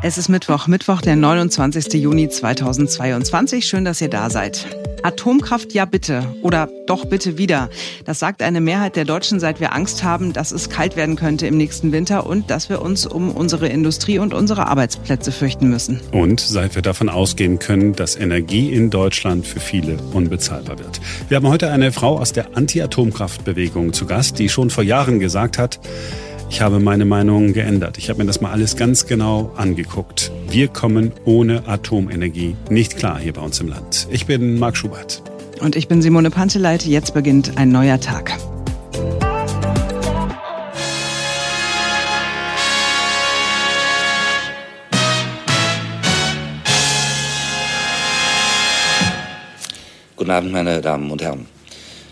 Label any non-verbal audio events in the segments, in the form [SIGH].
Es ist Mittwoch, Mittwoch, der 29. Juni 2022. Schön, dass ihr da seid. Atomkraft ja bitte oder doch bitte wieder. Das sagt eine Mehrheit der Deutschen, seit wir Angst haben, dass es kalt werden könnte im nächsten Winter und dass wir uns um unsere Industrie und unsere Arbeitsplätze fürchten müssen. Und seit wir davon ausgehen können, dass Energie in Deutschland für viele unbezahlbar wird. Wir haben heute eine Frau aus der Anti-Atomkraftbewegung zu Gast, die schon vor Jahren gesagt hat, ich habe meine Meinung geändert. Ich habe mir das mal alles ganz genau angeguckt. Wir kommen ohne Atomenergie nicht klar hier bei uns im Land. Ich bin Marc Schubert. Und ich bin Simone Panteleit. Jetzt beginnt ein neuer Tag. Guten Abend, meine Damen und Herren.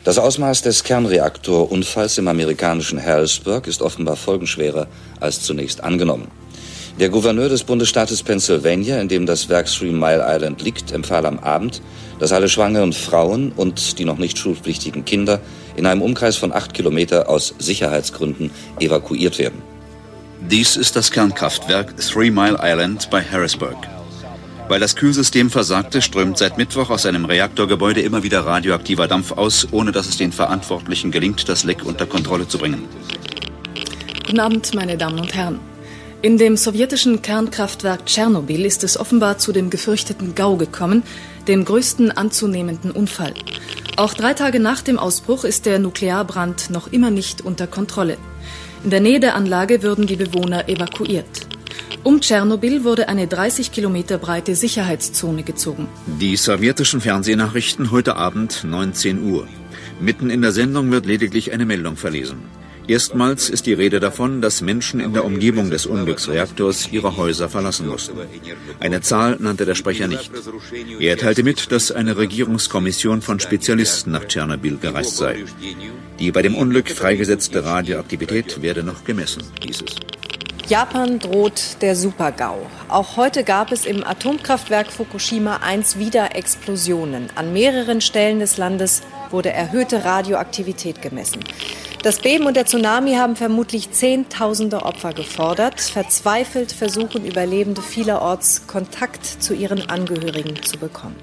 Das Ausmaß des Kernreaktorunfalls im amerikanischen Harrisburg ist offenbar folgenschwerer als zunächst angenommen. Der Gouverneur des Bundesstaates Pennsylvania, in dem das Werk Three Mile Island liegt, empfahl am Abend, dass alle schwangeren Frauen und die noch nicht schulpflichtigen Kinder in einem Umkreis von acht Kilometer aus Sicherheitsgründen evakuiert werden. Dies ist das Kernkraftwerk Three Mile Island bei Harrisburg. Weil das Kühlsystem versagte, strömt seit Mittwoch aus einem Reaktorgebäude immer wieder radioaktiver Dampf aus, ohne dass es den Verantwortlichen gelingt, das Leck unter Kontrolle zu bringen. Guten Abend, meine Damen und Herren. In dem sowjetischen Kernkraftwerk Tschernobyl ist es offenbar zu dem gefürchteten GAU gekommen, dem größten anzunehmenden Unfall. Auch drei Tage nach dem Ausbruch ist der Nuklearbrand noch immer nicht unter Kontrolle. In der Nähe der Anlage würden die Bewohner evakuiert. Um Tschernobyl wurde eine 30 Kilometer breite Sicherheitszone gezogen. Die sowjetischen Fernsehnachrichten heute Abend 19 Uhr. Mitten in der Sendung wird lediglich eine Meldung verlesen. Erstmals ist die Rede davon, dass Menschen in der Umgebung des Unglücksreaktors ihre Häuser verlassen mussten. Eine Zahl nannte der Sprecher nicht. Er teilte mit, dass eine Regierungskommission von Spezialisten nach Tschernobyl gereist sei. Die bei dem Unglück freigesetzte Radioaktivität werde noch gemessen, hieß es. Japan droht der Super-GAU. Auch heute gab es im Atomkraftwerk Fukushima 1 wieder Explosionen. An mehreren Stellen des Landes wurde erhöhte Radioaktivität gemessen. Das Beben und der Tsunami haben vermutlich Zehntausende Opfer gefordert. Verzweifelt versuchen Überlebende vielerorts Kontakt zu ihren Angehörigen zu bekommen.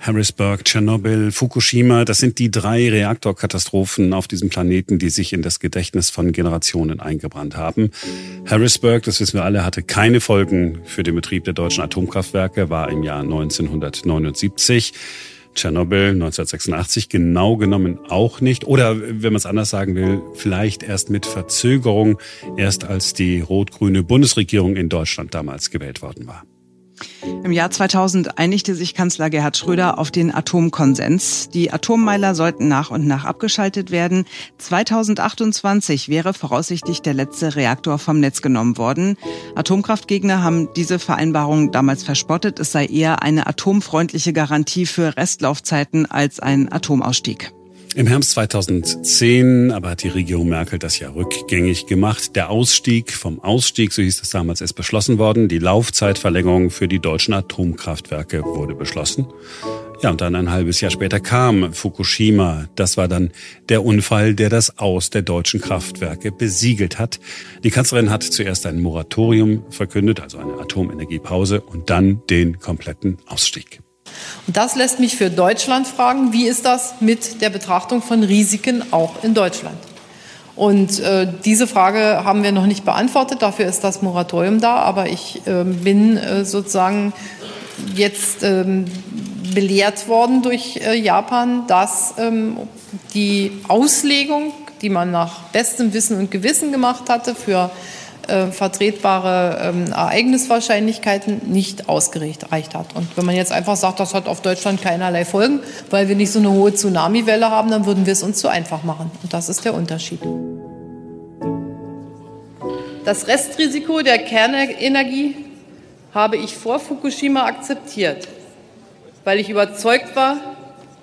Harrisburg, Tschernobyl, Fukushima, das sind die drei Reaktorkatastrophen auf diesem Planeten, die sich in das Gedächtnis von Generationen eingebrannt haben. Harrisburg, das wissen wir alle, hatte keine Folgen für den Betrieb der deutschen Atomkraftwerke, war im Jahr 1979. Tschernobyl 1986 genau genommen auch nicht. Oder wenn man es anders sagen will, vielleicht erst mit Verzögerung, erst als die rot-grüne Bundesregierung in Deutschland damals gewählt worden war. Im Jahr 2000 einigte sich Kanzler Gerhard Schröder auf den Atomkonsens. Die Atommeiler sollten nach und nach abgeschaltet werden. 2028 wäre voraussichtlich der letzte Reaktor vom Netz genommen worden. Atomkraftgegner haben diese Vereinbarung damals verspottet. Es sei eher eine atomfreundliche Garantie für Restlaufzeiten als ein Atomausstieg. Im Herbst 2010 aber hat die Regierung Merkel das ja rückgängig gemacht. Der Ausstieg vom Ausstieg, so hieß es damals, ist beschlossen worden. Die Laufzeitverlängerung für die deutschen Atomkraftwerke wurde beschlossen. Ja, und dann ein halbes Jahr später kam Fukushima. Das war dann der Unfall, der das Aus der deutschen Kraftwerke besiegelt hat. Die Kanzlerin hat zuerst ein Moratorium verkündet, also eine Atomenergiepause, und dann den kompletten Ausstieg. Und das lässt mich für Deutschland fragen, wie ist das mit der Betrachtung von Risiken auch in Deutschland? Und äh, diese Frage haben wir noch nicht beantwortet, dafür ist das Moratorium da, aber ich äh, bin äh, sozusagen jetzt ähm, belehrt worden durch äh, Japan, dass ähm, die Auslegung, die man nach bestem Wissen und Gewissen gemacht hatte für äh, vertretbare ähm, Ereigniswahrscheinlichkeiten nicht ausgereicht hat. Und wenn man jetzt einfach sagt, das hat auf Deutschland keinerlei Folgen, weil wir nicht so eine hohe Tsunamiwelle haben, dann würden wir es uns zu einfach machen. Und das ist der Unterschied. Das Restrisiko der Kernenergie habe ich vor Fukushima akzeptiert, weil ich überzeugt war,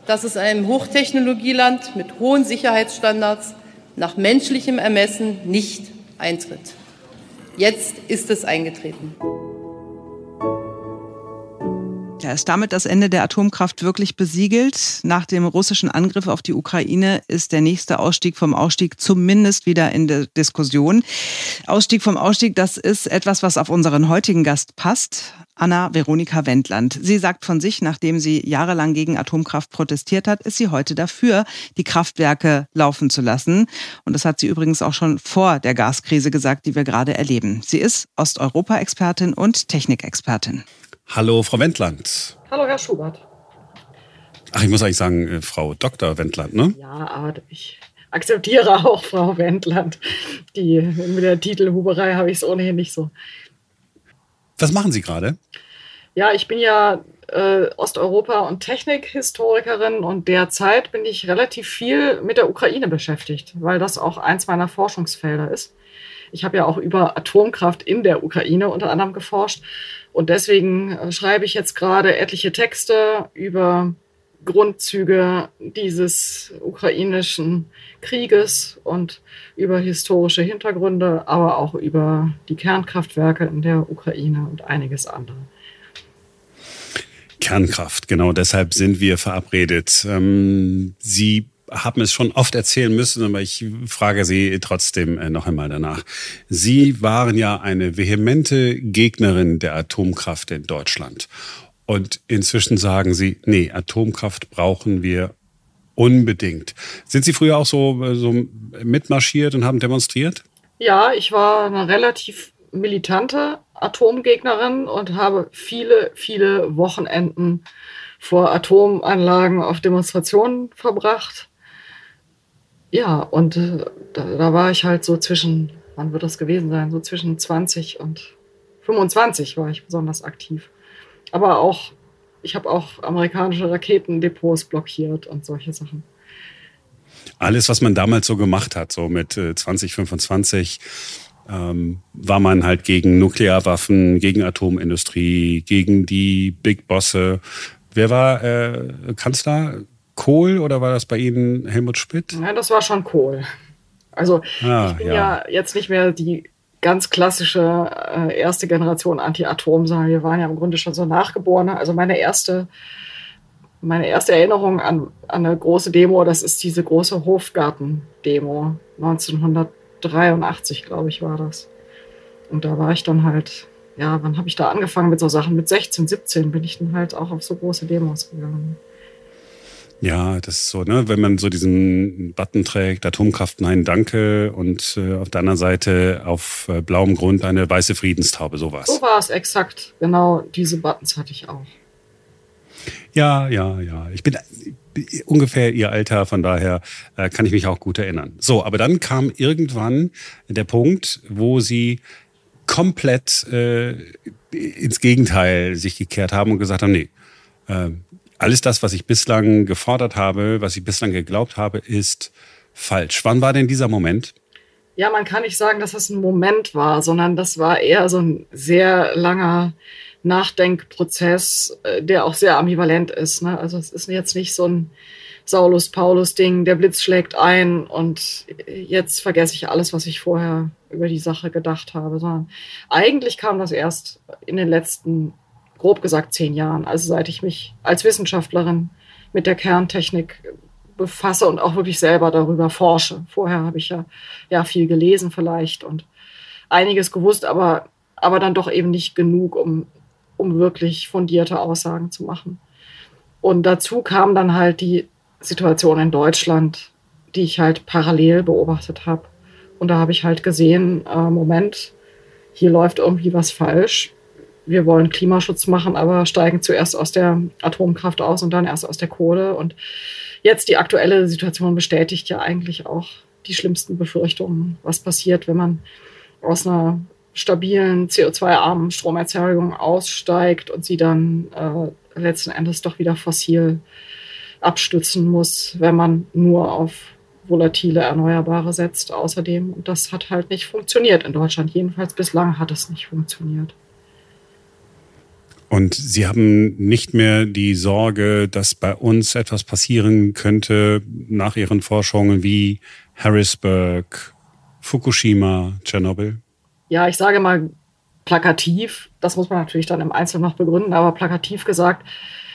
dass es in einem Hochtechnologieland mit hohen Sicherheitsstandards nach menschlichem Ermessen nicht eintritt. Jetzt ist es eingetreten. Da ist damit das Ende der Atomkraft wirklich besiegelt. Nach dem russischen Angriff auf die Ukraine ist der nächste Ausstieg vom Ausstieg zumindest wieder in der Diskussion. Ausstieg vom Ausstieg, das ist etwas, was auf unseren heutigen Gast passt. Anna Veronika Wendland. Sie sagt von sich, nachdem sie jahrelang gegen Atomkraft protestiert hat, ist sie heute dafür, die Kraftwerke laufen zu lassen. Und das hat sie übrigens auch schon vor der Gaskrise gesagt, die wir gerade erleben. Sie ist Osteuropa-Expertin und Technikexpertin. Hallo, Frau Wendland. Hallo, Herr Schubert. Ach, ich muss eigentlich sagen, äh, Frau Dr. Wendland, ne? Ja, aber ich akzeptiere auch Frau Wendland. Die, mit der Titelhuberei habe ich es ohnehin nicht so. Was machen Sie gerade? Ja, ich bin ja äh, Osteuropa- und Technikhistorikerin und derzeit bin ich relativ viel mit der Ukraine beschäftigt, weil das auch eins meiner Forschungsfelder ist. Ich habe ja auch über Atomkraft in der Ukraine unter anderem geforscht und deswegen äh, schreibe ich jetzt gerade etliche Texte über Grundzüge dieses ukrainischen Krieges und über historische Hintergründe, aber auch über die Kernkraftwerke in der Ukraine und einiges andere. Kernkraft, genau deshalb sind wir verabredet. Ähm, Sie haben es schon oft erzählen müssen, aber ich frage Sie trotzdem äh, noch einmal danach. Sie waren ja eine vehemente Gegnerin der Atomkraft in Deutschland. Und inzwischen sagen Sie, nee, Atomkraft brauchen wir unbedingt. Sind Sie früher auch so, äh, so mitmarschiert und haben demonstriert? Ja, ich war eine relativ militante Atomgegnerin und habe viele, viele Wochenenden vor Atomanlagen auf Demonstrationen verbracht. Ja, und äh, da, da, war ich halt so zwischen, wann wird das gewesen sein? So zwischen 20 und 25 war ich besonders aktiv. Aber auch, ich habe auch amerikanische Raketendepots blockiert und solche Sachen. Alles, was man damals so gemacht hat, so mit 2025, äh, ähm, war man halt gegen Nuklearwaffen, gegen Atomindustrie, gegen die Big Bosse. Wer war äh, Kanzler? Kohl oder war das bei Ihnen Helmut Schmidt? Ja, das war schon Kohl. Also ah, ich bin ja. ja. jetzt nicht mehr die ganz klassische äh, erste Generation Anti-Atom, sondern wir waren ja im Grunde schon so Nachgeborene. Also meine erste, meine erste Erinnerung an, an eine große Demo, das ist diese große Hofgarten-Demo. 1983, glaube ich, war das. Und da war ich dann halt, ja, wann habe ich da angefangen mit so Sachen? Mit 16, 17 bin ich dann halt auch auf so große Demos gegangen. Ja, das ist so, ne, wenn man so diesen Button trägt, Atomkraft, nein, danke, und äh, auf der anderen Seite auf äh, blauem Grund eine weiße Friedenstaube, sowas. So war es exakt, genau, diese Buttons hatte ich auch. Ja, ja, ja. Ich bin äh, ungefähr ihr Alter, von daher äh, kann ich mich auch gut erinnern. So, aber dann kam irgendwann der Punkt, wo sie komplett äh, ins Gegenteil sich gekehrt haben und gesagt haben, nee, äh, alles das, was ich bislang gefordert habe, was ich bislang geglaubt habe, ist falsch. Wann war denn dieser Moment? Ja, man kann nicht sagen, dass das ein Moment war, sondern das war eher so ein sehr langer Nachdenkprozess, äh, der auch sehr ambivalent ist. Ne? Also es ist jetzt nicht so ein Saulus-Paulus-Ding, der Blitz schlägt ein und jetzt vergesse ich alles, was ich vorher über die Sache gedacht habe, sondern eigentlich kam das erst in den letzten grob gesagt zehn Jahren, also seit ich mich als Wissenschaftlerin mit der Kerntechnik befasse und auch wirklich selber darüber forsche. Vorher habe ich ja, ja viel gelesen vielleicht und einiges gewusst, aber, aber dann doch eben nicht genug, um, um wirklich fundierte Aussagen zu machen. Und dazu kam dann halt die Situation in Deutschland, die ich halt parallel beobachtet habe. Und da habe ich halt gesehen, äh, Moment, hier läuft irgendwie was falsch wir wollen Klimaschutz machen, aber steigen zuerst aus der Atomkraft aus und dann erst aus der Kohle. Und jetzt die aktuelle Situation bestätigt ja eigentlich auch die schlimmsten Befürchtungen, was passiert, wenn man aus einer stabilen CO2-armen Stromerzeugung aussteigt und sie dann äh, letzten Endes doch wieder fossil abstützen muss, wenn man nur auf volatile Erneuerbare setzt außerdem. Und das hat halt nicht funktioniert in Deutschland. Jedenfalls bislang hat es nicht funktioniert. Und Sie haben nicht mehr die Sorge, dass bei uns etwas passieren könnte nach Ihren Forschungen wie Harrisburg, Fukushima, Tschernobyl? Ja, ich sage mal plakativ, das muss man natürlich dann im Einzelnen noch begründen, aber plakativ gesagt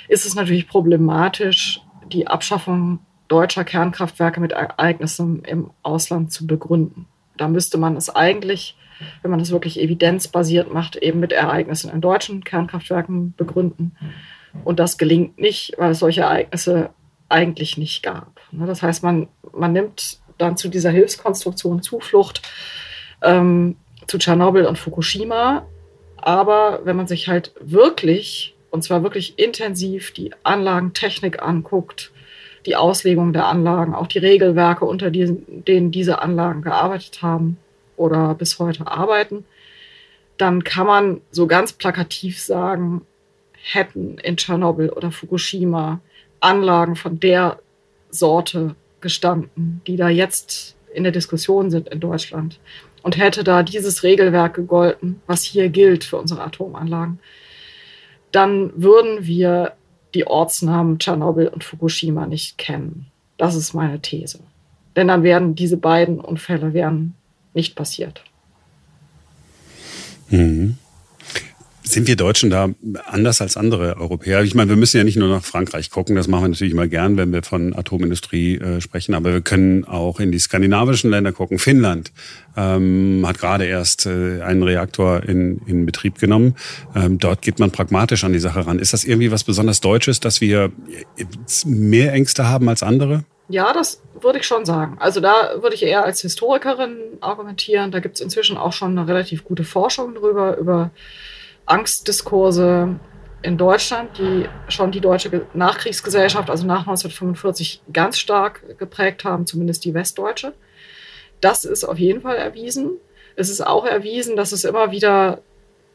ist es natürlich problematisch, die Abschaffung deutscher Kernkraftwerke mit Ereignissen im Ausland zu begründen. Da müsste man es eigentlich, wenn man das wirklich evidenzbasiert macht, eben mit Ereignissen in deutschen Kernkraftwerken begründen. Und das gelingt nicht, weil es solche Ereignisse eigentlich nicht gab. Ne, das heißt, man, man nimmt dann zu dieser Hilfskonstruktion Zuflucht ähm, zu Tschernobyl und Fukushima. Aber wenn man sich halt wirklich, und zwar wirklich intensiv, die Anlagentechnik anguckt, die Auslegung der Anlagen, auch die Regelwerke, unter diesen, denen diese Anlagen gearbeitet haben oder bis heute arbeiten, dann kann man so ganz plakativ sagen, hätten in Tschernobyl oder Fukushima Anlagen von der Sorte gestanden, die da jetzt in der Diskussion sind in Deutschland. Und hätte da dieses Regelwerk gegolten, was hier gilt für unsere Atomanlagen, dann würden wir die Ortsnamen Tschernobyl und Fukushima nicht kennen. Das ist meine These. Denn dann werden diese beiden Unfälle wären nicht passiert. Mhm. Sind wir Deutschen da anders als andere Europäer? Ich meine, wir müssen ja nicht nur nach Frankreich gucken, das machen wir natürlich immer gern, wenn wir von Atomindustrie äh, sprechen, aber wir können auch in die skandinavischen Länder gucken. Finnland ähm, hat gerade erst äh, einen Reaktor in, in Betrieb genommen. Ähm, dort geht man pragmatisch an die Sache ran. Ist das irgendwie was besonders Deutsches, dass wir mehr Ängste haben als andere? Ja, das würde ich schon sagen. Also da würde ich eher als Historikerin argumentieren. Da gibt es inzwischen auch schon eine relativ gute Forschung drüber, über Angstdiskurse in Deutschland, die schon die deutsche Nachkriegsgesellschaft, also nach 1945, ganz stark geprägt haben, zumindest die westdeutsche. Das ist auf jeden Fall erwiesen. Es ist auch erwiesen, dass es immer wieder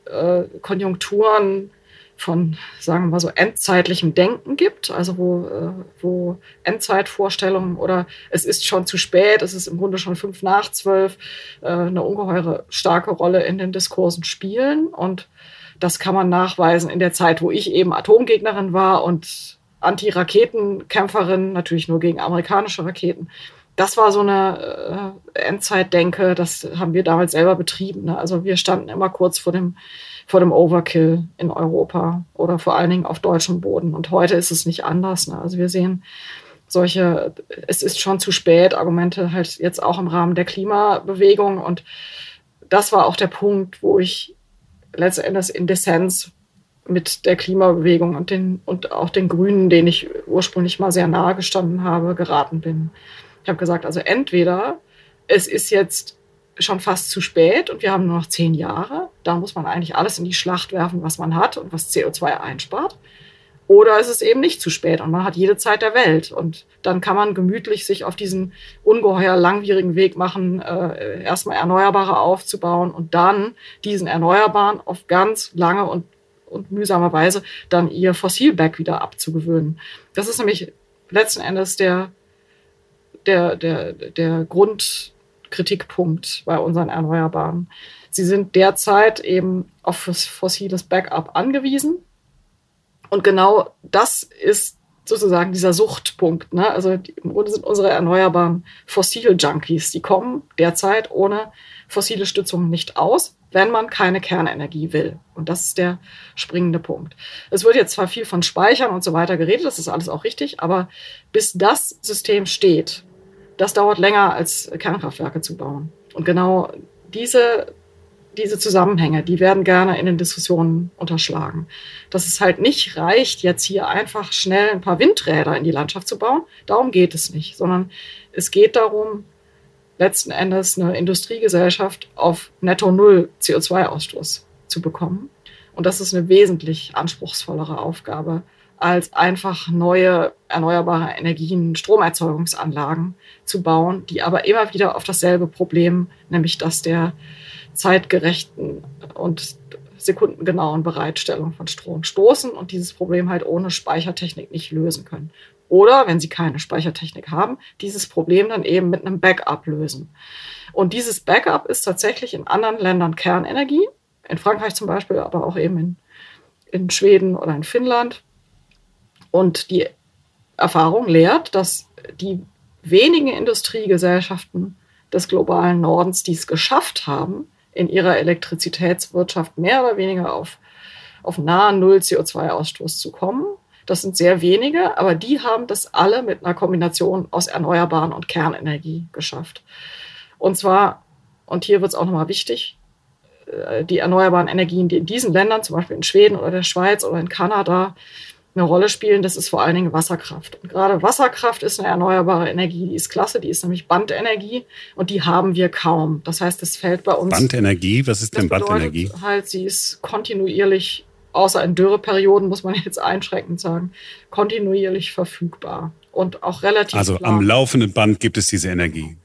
äh, Konjunkturen von, sagen wir mal so, endzeitlichem Denken gibt, also wo, äh, wo Endzeitvorstellungen oder es ist schon zu spät, es ist im Grunde schon fünf nach zwölf, äh, eine ungeheure starke Rolle in den Diskursen spielen. Und das kann man nachweisen in der Zeit, wo ich eben Atomgegnerin war und Anti-Raketenkämpferin, natürlich nur gegen amerikanische Raketen. Das war so eine äh, Endzeitdenke, das haben wir damals selber betrieben. Ne? Also wir standen immer kurz vor dem, vor dem Overkill in Europa oder vor allen Dingen auf deutschem Boden. Und heute ist es nicht anders. Ne? Also wir sehen solche, es ist schon zu spät, Argumente halt jetzt auch im Rahmen der Klimabewegung. Und das war auch der Punkt, wo ich letztendlich in Dissens mit der Klimabewegung und, den, und auch den Grünen, denen ich ursprünglich mal sehr nahe gestanden habe, geraten bin. Ich habe gesagt, also entweder es ist jetzt schon fast zu spät und wir haben nur noch zehn Jahre, da muss man eigentlich alles in die Schlacht werfen, was man hat und was CO2 einspart. Oder ist es eben nicht zu spät und man hat jede Zeit der Welt. Und dann kann man gemütlich sich auf diesen ungeheuer langwierigen Weg machen, äh, erstmal Erneuerbare aufzubauen und dann diesen Erneuerbaren auf ganz lange und, und mühsame Weise dann ihr Fossilback wieder abzugewöhnen. Das ist nämlich letzten Endes der, der, der, der Grundkritikpunkt bei unseren Erneuerbaren. Sie sind derzeit eben auf fossiles Backup angewiesen und genau das ist sozusagen dieser Suchtpunkt. Ne? Also im Grunde sind unsere erneuerbaren Fossil-Junkies. Die kommen derzeit ohne fossile Stützung nicht aus, wenn man keine Kernenergie will. Und das ist der springende Punkt. Es wird jetzt zwar viel von Speichern und so weiter geredet, das ist alles auch richtig, aber bis das System steht, das dauert länger als Kernkraftwerke zu bauen. Und genau diese diese Zusammenhänge, die werden gerne in den Diskussionen unterschlagen. Dass es halt nicht reicht, jetzt hier einfach schnell ein paar Windräder in die Landschaft zu bauen. Darum geht es nicht, sondern es geht darum, letzten Endes eine Industriegesellschaft auf netto Null CO2-Ausstoß zu bekommen. Und das ist eine wesentlich anspruchsvollere Aufgabe, als einfach neue erneuerbare Energien, Stromerzeugungsanlagen zu bauen, die aber immer wieder auf dasselbe Problem, nämlich dass der zeitgerechten und sekundengenauen Bereitstellung von Strom stoßen und dieses Problem halt ohne Speichertechnik nicht lösen können. Oder, wenn sie keine Speichertechnik haben, dieses Problem dann eben mit einem Backup lösen. Und dieses Backup ist tatsächlich in anderen Ländern Kernenergie, in Frankreich zum Beispiel, aber auch eben in, in Schweden oder in Finnland. Und die Erfahrung lehrt, dass die wenigen Industriegesellschaften des globalen Nordens, die es geschafft haben, in ihrer Elektrizitätswirtschaft mehr oder weniger auf, auf nahen Null CO2-Ausstoß zu kommen. Das sind sehr wenige, aber die haben das alle mit einer Kombination aus Erneuerbaren und Kernenergie geschafft. Und zwar, und hier wird es auch nochmal wichtig, äh, die erneuerbaren Energien, die in diesen Ländern, zum Beispiel in Schweden oder der Schweiz oder in Kanada, eine Rolle spielen, das ist vor allen Dingen Wasserkraft. Und gerade Wasserkraft ist eine erneuerbare Energie, die ist klasse, die ist nämlich Bandenergie und die haben wir kaum. Das heißt, es fällt bei uns. Bandenergie, was ist denn Bandenergie? Halt, sie ist kontinuierlich, außer in Dürreperioden, muss man [LAUGHS] jetzt einschränkend sagen, kontinuierlich verfügbar und auch relativ. Also klar. am laufenden Band gibt es diese Energie.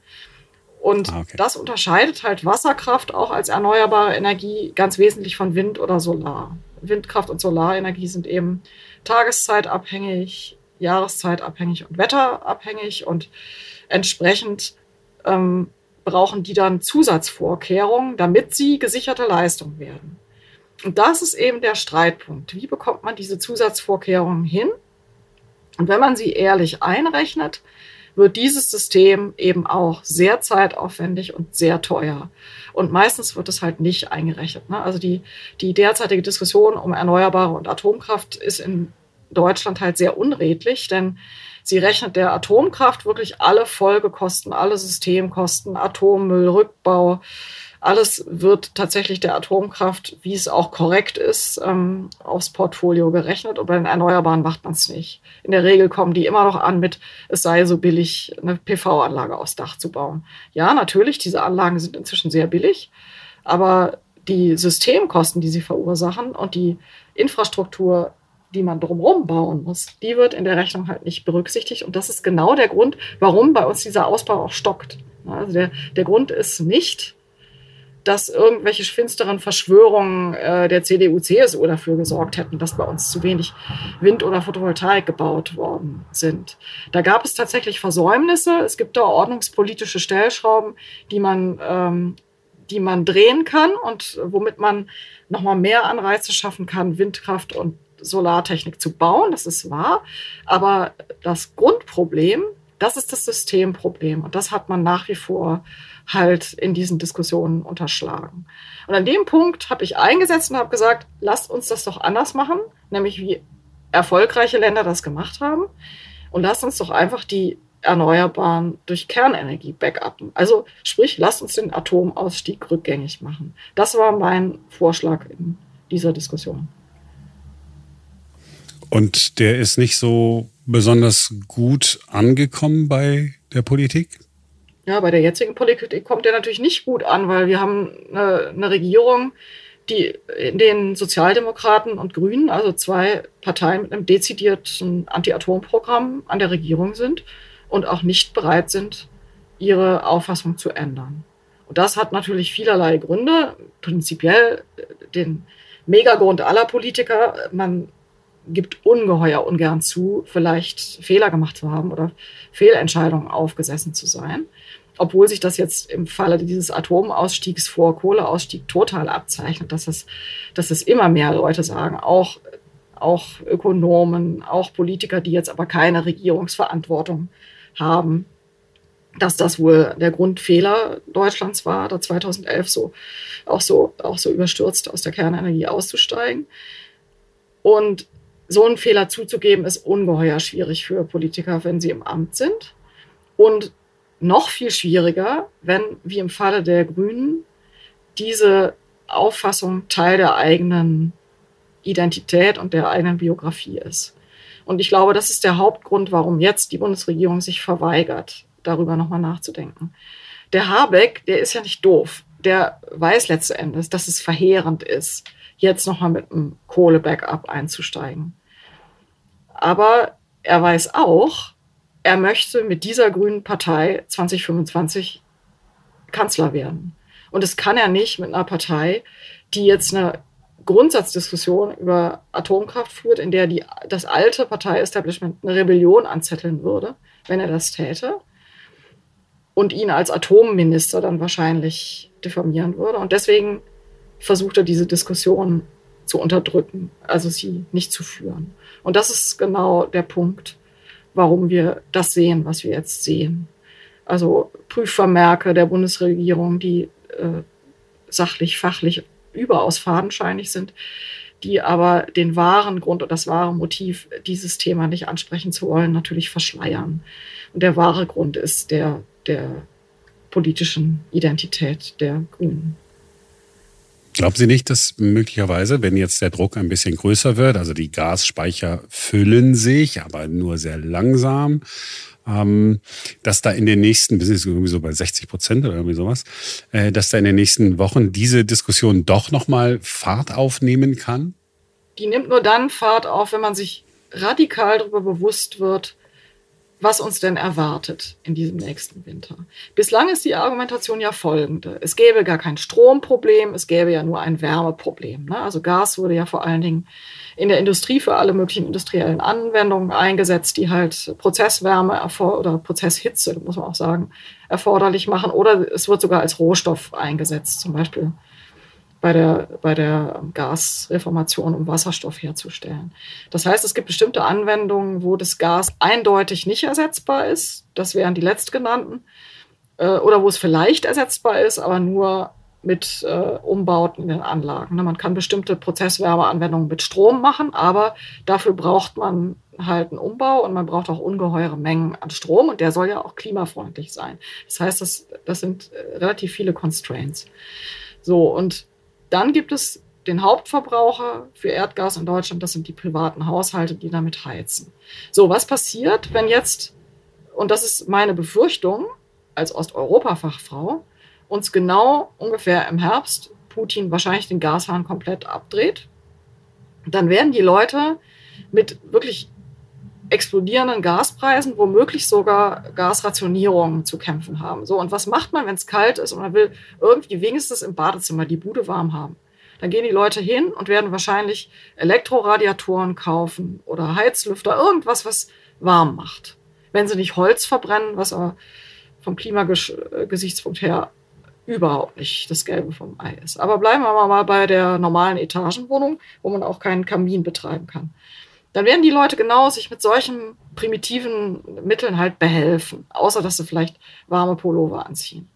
Und ah, okay. das unterscheidet halt Wasserkraft auch als erneuerbare Energie ganz wesentlich von Wind oder Solar. Windkraft und Solarenergie sind eben tageszeitabhängig, jahreszeitabhängig und wetterabhängig und entsprechend ähm, brauchen die dann Zusatzvorkehrungen, damit sie gesicherte Leistung werden. Und das ist eben der Streitpunkt. Wie bekommt man diese Zusatzvorkehrungen hin? Und wenn man sie ehrlich einrechnet, wird dieses System eben auch sehr zeitaufwendig und sehr teuer. Und meistens wird es halt nicht eingerechnet. Ne? Also die, die derzeitige Diskussion um Erneuerbare und Atomkraft ist in Deutschland halt sehr unredlich, denn sie rechnet der Atomkraft wirklich alle Folgekosten, alle Systemkosten, Atommüll, Rückbau, alles wird tatsächlich der Atomkraft, wie es auch korrekt ist, ähm, aufs Portfolio gerechnet. Und bei den Erneuerbaren macht man es nicht. In der Regel kommen die immer noch an mit, es sei so billig, eine PV-Anlage aufs Dach zu bauen. Ja, natürlich, diese Anlagen sind inzwischen sehr billig, aber die Systemkosten, die sie verursachen und die Infrastruktur, die man drumherum bauen muss, die wird in der Rechnung halt nicht berücksichtigt. Und das ist genau der Grund, warum bei uns dieser Ausbau auch stockt. Also der, der Grund ist nicht, dass irgendwelche finsteren Verschwörungen äh, der CDU, CSU dafür gesorgt hätten, dass bei uns zu wenig Wind- oder Photovoltaik gebaut worden sind. Da gab es tatsächlich Versäumnisse. Es gibt da ordnungspolitische Stellschrauben, die man, ähm, die man drehen kann und womit man nochmal mehr Anreize schaffen kann, Windkraft und Solartechnik zu bauen. Das ist wahr. Aber das Grundproblem, das ist das Systemproblem. Und das hat man nach wie vor halt in diesen Diskussionen unterschlagen. Und an dem Punkt habe ich eingesetzt und habe gesagt, lasst uns das doch anders machen, nämlich wie erfolgreiche Länder das gemacht haben. Und lasst uns doch einfach die Erneuerbaren durch Kernenergie backuppen. Also sprich, lasst uns den Atomausstieg rückgängig machen. Das war mein Vorschlag in dieser Diskussion. Und der ist nicht so besonders gut angekommen bei der Politik? Ja, bei der jetzigen Politik kommt der natürlich nicht gut an, weil wir haben eine, eine Regierung, die in den Sozialdemokraten und Grünen, also zwei Parteien mit einem dezidierten Anti-Atom-Programm an der Regierung sind und auch nicht bereit sind, ihre Auffassung zu ändern. Und das hat natürlich vielerlei Gründe. Prinzipiell den Megagrund aller Politiker. Man gibt ungeheuer ungern zu, vielleicht Fehler gemacht zu haben oder Fehlentscheidungen aufgesessen zu sein. Obwohl sich das jetzt im Falle dieses Atomausstiegs vor Kohleausstieg total abzeichnet, dass es, dass es immer mehr Leute sagen, auch, auch Ökonomen, auch Politiker, die jetzt aber keine Regierungsverantwortung haben, dass das wohl der Grundfehler Deutschlands war, da 2011 so auch so auch so überstürzt aus der Kernenergie auszusteigen. Und so einen Fehler zuzugeben, ist ungeheuer schwierig für Politiker, wenn sie im Amt sind. Und noch viel schwieriger, wenn, wie im Falle der Grünen, diese Auffassung Teil der eigenen Identität und der eigenen Biografie ist. Und ich glaube, das ist der Hauptgrund, warum jetzt die Bundesregierung sich verweigert, darüber nochmal nachzudenken. Der Habeck, der ist ja nicht doof. Der weiß letzten Endes, dass es verheerend ist, jetzt nochmal mit einem Kohle-Backup einzusteigen. Aber er weiß auch, er möchte mit dieser grünen Partei 2025 Kanzler werden. Und das kann er nicht mit einer Partei, die jetzt eine Grundsatzdiskussion über Atomkraft führt, in der die, das alte Partei-Establishment eine Rebellion anzetteln würde, wenn er das täte. Und ihn als Atomminister dann wahrscheinlich diffamieren würde. Und deswegen versucht er diese Diskussion zu unterdrücken, also sie nicht zu führen. Und das ist genau der Punkt, warum wir das sehen, was wir jetzt sehen. Also Prüfvermerke der Bundesregierung, die äh, sachlich, fachlich überaus fadenscheinig sind, die aber den wahren Grund und das wahre Motiv, dieses Thema nicht ansprechen zu wollen, natürlich verschleiern. Und der wahre Grund ist der, der politischen Identität der Grünen. Glauben Sie nicht, dass möglicherweise, wenn jetzt der Druck ein bisschen größer wird, also die Gasspeicher füllen sich, aber nur sehr langsam, ähm, dass da in den nächsten, wir sind irgendwie so bei 60 Prozent oder irgendwie sowas, äh, dass da in den nächsten Wochen diese Diskussion doch nochmal Fahrt aufnehmen kann? Die nimmt nur dann Fahrt auf, wenn man sich radikal darüber bewusst wird, was uns denn erwartet in diesem nächsten Winter. Bislang ist die Argumentation ja folgende. Es gäbe gar kein Stromproblem, es gäbe ja nur ein Wärmeproblem. Ne? Also Gas wurde ja vor allen Dingen in der Industrie für alle möglichen industriellen Anwendungen eingesetzt, die halt Prozesswärme oder Prozesshitze, muss man auch sagen, erforderlich machen. Oder es wird sogar als Rohstoff eingesetzt, zum Beispiel bei der, bei der Gasreformation, um Wasserstoff herzustellen. Das heißt, es gibt bestimmte Anwendungen, wo das Gas eindeutig nicht ersetzbar ist. Das wären die letztgenannten. Äh, oder wo es vielleicht ersetzbar ist, aber nur mit äh, Umbauten in den Anlagen. Ne, man kann bestimmte Prozesswärmeanwendungen mit Strom machen, aber dafür braucht man halt einen Umbau und man braucht auch ungeheure Mengen an Strom und der soll ja auch klimafreundlich sein. Das heißt, das, das sind äh, relativ viele Constraints. So, und dann gibt es den Hauptverbraucher für Erdgas in Deutschland, das sind die privaten Haushalte, die damit heizen. So, was passiert, wenn jetzt, und das ist meine Befürchtung als Osteuropa-Fachfrau, uns genau ungefähr im Herbst Putin wahrscheinlich den Gashahn komplett abdreht, dann werden die Leute mit wirklich explodierenden Gaspreisen womöglich sogar Gasrationierungen zu kämpfen haben. So, und was macht man, wenn es kalt ist und man will irgendwie wenigstens im Badezimmer die Bude warm haben? Dann gehen die Leute hin und werden wahrscheinlich Elektroradiatoren kaufen oder Heizlüfter, irgendwas, was warm macht. Wenn sie nicht Holz verbrennen, was aber vom Klimagesichtspunkt her überhaupt nicht das Gelbe vom Ei ist. Aber bleiben wir mal bei der normalen Etagenwohnung, wo man auch keinen Kamin betreiben kann dann werden die Leute genau sich mit solchen primitiven Mitteln halt behelfen, außer dass sie vielleicht warme Pullover anziehen.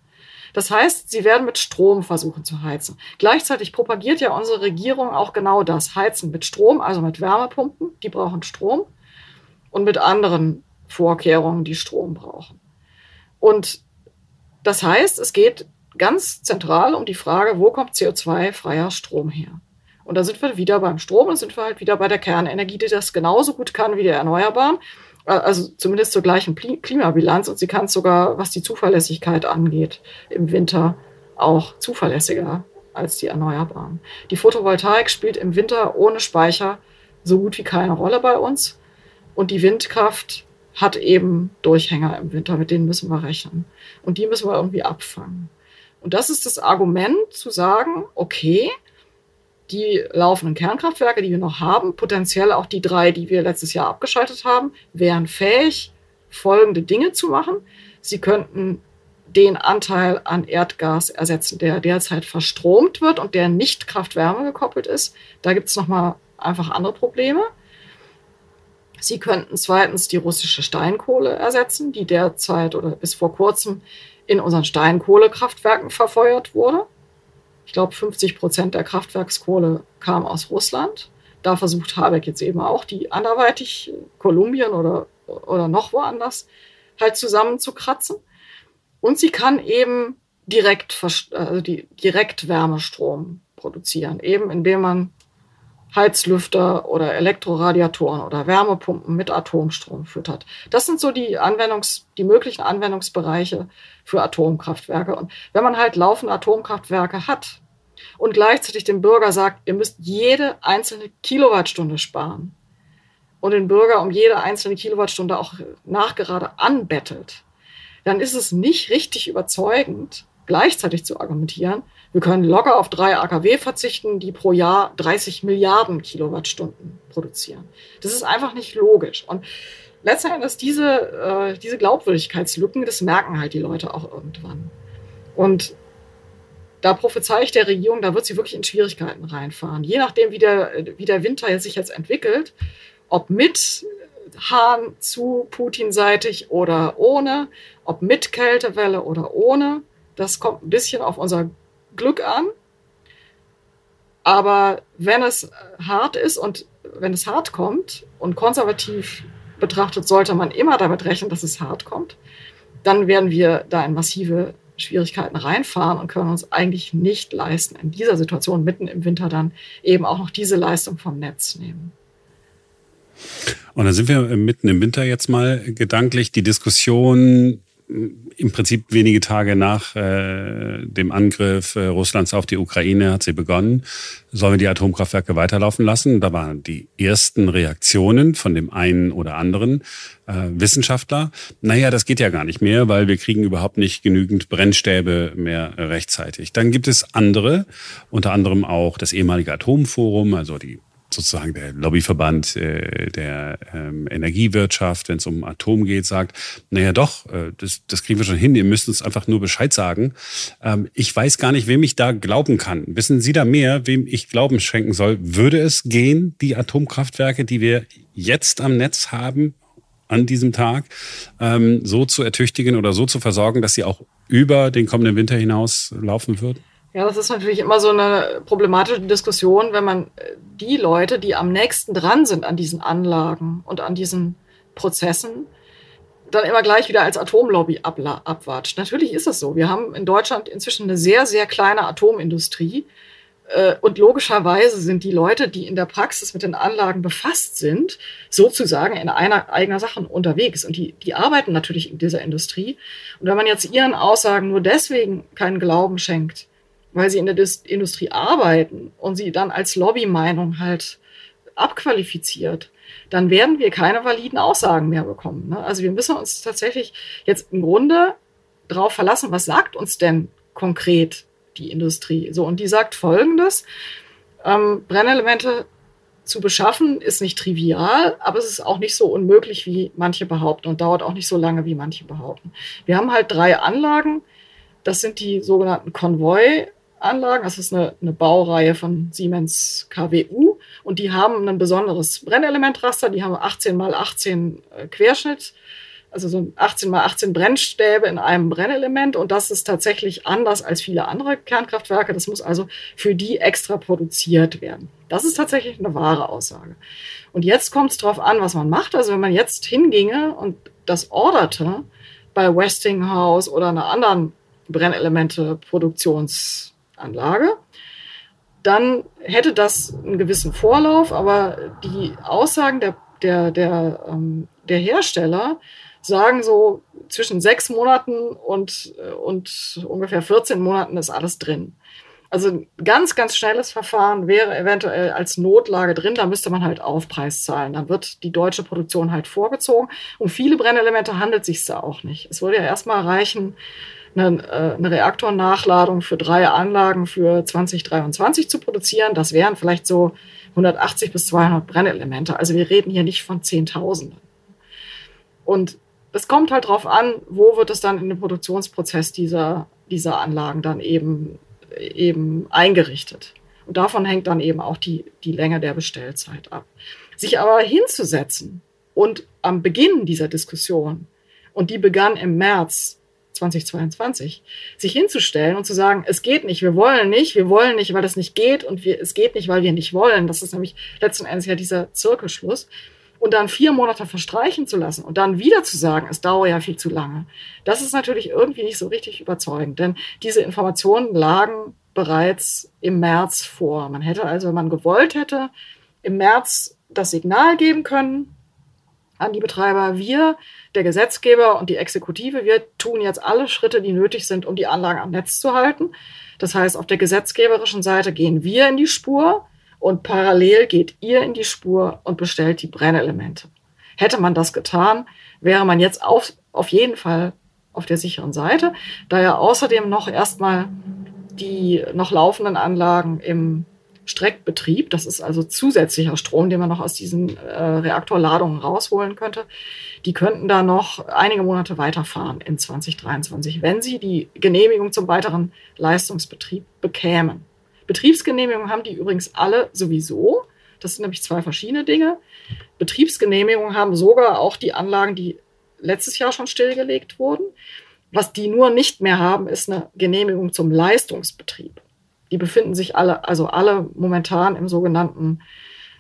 Das heißt, sie werden mit Strom versuchen zu heizen. Gleichzeitig propagiert ja unsere Regierung auch genau das. Heizen mit Strom, also mit Wärmepumpen, die brauchen Strom und mit anderen Vorkehrungen, die Strom brauchen. Und das heißt, es geht ganz zentral um die Frage, wo kommt CO2-freier Strom her? Und da sind wir wieder beim Strom und sind wir halt wieder bei der Kernenergie, die das genauso gut kann wie der Erneuerbaren. Äh, also zumindest zur gleichen Klimabilanz und sie kann es sogar, was die Zuverlässigkeit angeht, im Winter auch zuverlässiger als die Erneuerbaren. Die Photovoltaik spielt im Winter ohne Speicher so gut wie keine Rolle bei uns. Und die Windkraft hat eben Durchhänger im Winter, mit denen müssen wir rechnen. Und die müssen wir irgendwie abfangen. Und das ist das Argument zu sagen, okay, die laufenden Kernkraftwerke, die wir noch haben, potenziell auch die drei, die wir letztes Jahr abgeschaltet haben, wären fähig, folgende Dinge zu machen. Sie könnten den Anteil an Erdgas ersetzen, der derzeit verstromt wird und der nicht Kraft-Wärme gekoppelt ist. Da gibt es nochmal einfach andere Probleme. Sie könnten zweitens die russische Steinkohle ersetzen, die derzeit oder bis vor kurzem in unseren Steinkohlekraftwerken verfeuert wurde. Ich glaube, 50 Prozent der Kraftwerkskohle kam aus Russland. Da versucht Habeck jetzt eben auch, die anderweitig Kolumbien oder, oder noch woanders halt zusammenzukratzen. Und sie kann eben direkt, also die, direkt Wärmestrom produzieren, eben indem man Heizlüfter oder Elektroradiatoren oder Wärmepumpen mit Atomstrom füttert. Das sind so die Anwendungs, die möglichen Anwendungsbereiche für Atomkraftwerke. Und wenn man halt laufende Atomkraftwerke hat und gleichzeitig dem Bürger sagt, ihr müsst jede einzelne Kilowattstunde sparen und den Bürger um jede einzelne Kilowattstunde auch nachgerade anbettelt, dann ist es nicht richtig überzeugend, gleichzeitig zu argumentieren, wir können locker auf drei AKW verzichten, die pro Jahr 30 Milliarden Kilowattstunden produzieren. Das ist einfach nicht logisch. Und letztendlich diese, äh, diese Glaubwürdigkeitslücken, das merken halt die Leute auch irgendwann. Und da prophezei ich der Regierung, da wird sie wirklich in Schwierigkeiten reinfahren. Je nachdem, wie der, wie der Winter sich jetzt entwickelt, ob mit Hahn zu Putin-seitig oder ohne, ob mit Kältewelle oder ohne, das kommt ein bisschen auf unser Glück an. Aber wenn es hart ist und wenn es hart kommt und konservativ betrachtet, sollte man immer damit rechnen, dass es hart kommt, dann werden wir da in massive Schwierigkeiten reinfahren und können uns eigentlich nicht leisten, in dieser Situation mitten im Winter dann eben auch noch diese Leistung vom Netz nehmen. Und dann sind wir mitten im Winter jetzt mal gedanklich. Die Diskussion im Prinzip wenige Tage nach äh, dem Angriff äh, Russlands auf die Ukraine hat sie begonnen. Sollen wir die Atomkraftwerke weiterlaufen lassen? Da waren die ersten Reaktionen von dem einen oder anderen äh, Wissenschaftler. Naja, das geht ja gar nicht mehr, weil wir kriegen überhaupt nicht genügend Brennstäbe mehr rechtzeitig. Dann gibt es andere, unter anderem auch das ehemalige Atomforum, also die sozusagen der Lobbyverband äh, der ähm, Energiewirtschaft, wenn es um Atom geht, sagt, naja doch, äh, das, das kriegen wir schon hin, ihr müsst uns einfach nur Bescheid sagen. Ähm, ich weiß gar nicht, wem ich da glauben kann. Wissen Sie da mehr, wem ich Glauben schenken soll? Würde es gehen, die Atomkraftwerke, die wir jetzt am Netz haben, an diesem Tag, ähm, so zu ertüchtigen oder so zu versorgen, dass sie auch über den kommenden Winter hinaus laufen würden? Ja, das ist natürlich immer so eine problematische Diskussion, wenn man äh, die Leute, die am nächsten dran sind an diesen Anlagen und an diesen Prozessen, dann immer gleich wieder als Atomlobby abwatscht. Natürlich ist es so. Wir haben in Deutschland inzwischen eine sehr, sehr kleine Atomindustrie. Äh, und logischerweise sind die Leute, die in der Praxis mit den Anlagen befasst sind, sozusagen in einer eigener Sache unterwegs. Und die, die arbeiten natürlich in dieser Industrie. Und wenn man jetzt ihren Aussagen nur deswegen keinen Glauben schenkt, weil sie in der Dis Industrie arbeiten und sie dann als Lobbymeinung halt abqualifiziert, dann werden wir keine validen Aussagen mehr bekommen. Ne? Also wir müssen uns tatsächlich jetzt im Grunde darauf verlassen, was sagt uns denn konkret die Industrie? So, und die sagt folgendes, ähm, Brennelemente zu beschaffen ist nicht trivial, aber es ist auch nicht so unmöglich, wie manche behaupten und dauert auch nicht so lange, wie manche behaupten. Wir haben halt drei Anlagen. Das sind die sogenannten Konvoi Anlagen. Das ist eine, eine Baureihe von Siemens KWU und die haben ein besonderes Brennelementraster. Die haben 18 mal 18 äh, Querschnitt, also so 18 mal 18 Brennstäbe in einem Brennelement und das ist tatsächlich anders als viele andere Kernkraftwerke. Das muss also für die extra produziert werden. Das ist tatsächlich eine wahre Aussage. Und jetzt kommt es darauf an, was man macht. Also wenn man jetzt hinginge und das orderte bei Westinghouse oder einer anderen Brennelemente-Produktions- Anlage. Dann hätte das einen gewissen Vorlauf, aber die Aussagen der, der, der, ähm, der Hersteller sagen so, zwischen sechs Monaten und, äh, und ungefähr 14 Monaten ist alles drin. Also ein ganz, ganz schnelles Verfahren wäre eventuell als Notlage drin. Da müsste man halt Aufpreis zahlen. Dann wird die deutsche Produktion halt vorgezogen. Um viele Brennelemente handelt es sich da auch nicht. Es würde ja erstmal reichen, eine, äh, eine Reaktornachladung für drei Anlagen für 2023 zu produzieren. Das wären vielleicht so 180 bis 200 Brennelemente. Also wir reden hier nicht von Zehntausenden. Und es kommt halt darauf an, wo wird es dann in den Produktionsprozess dieser, dieser Anlagen dann eben, eben eingerichtet. Und davon hängt dann eben auch die, die Länge der Bestellzeit ab. Sich aber hinzusetzen und am Beginn dieser Diskussion, und die begann im März 2022, sich hinzustellen und zu sagen, es geht nicht, wir wollen nicht, wir wollen nicht, weil es nicht geht und wir, es geht nicht, weil wir nicht wollen. Das ist nämlich letzten Endes ja dieser Zirkelschluss. Und dann vier Monate verstreichen zu lassen und dann wieder zu sagen, es dauert ja viel zu lange, das ist natürlich irgendwie nicht so richtig überzeugend, denn diese Informationen lagen bereits im März vor. Man hätte also, wenn man gewollt hätte, im März das Signal geben können, an die Betreiber. Wir, der Gesetzgeber und die Exekutive, wir tun jetzt alle Schritte, die nötig sind, um die Anlagen am Netz zu halten. Das heißt, auf der gesetzgeberischen Seite gehen wir in die Spur und parallel geht ihr in die Spur und bestellt die Brennelemente. Hätte man das getan, wäre man jetzt auf, auf jeden Fall auf der sicheren Seite, da ja außerdem noch erstmal die noch laufenden Anlagen im Streckbetrieb. Das ist also zusätzlicher Strom, den man noch aus diesen äh, Reaktorladungen rausholen könnte. Die könnten da noch einige Monate weiterfahren in 2023, wenn sie die Genehmigung zum weiteren Leistungsbetrieb bekämen. Betriebsgenehmigungen haben die übrigens alle sowieso. Das sind nämlich zwei verschiedene Dinge. Betriebsgenehmigungen haben sogar auch die Anlagen, die letztes Jahr schon stillgelegt wurden. Was die nur nicht mehr haben, ist eine Genehmigung zum Leistungsbetrieb. Die befinden sich alle, also alle momentan im sogenannten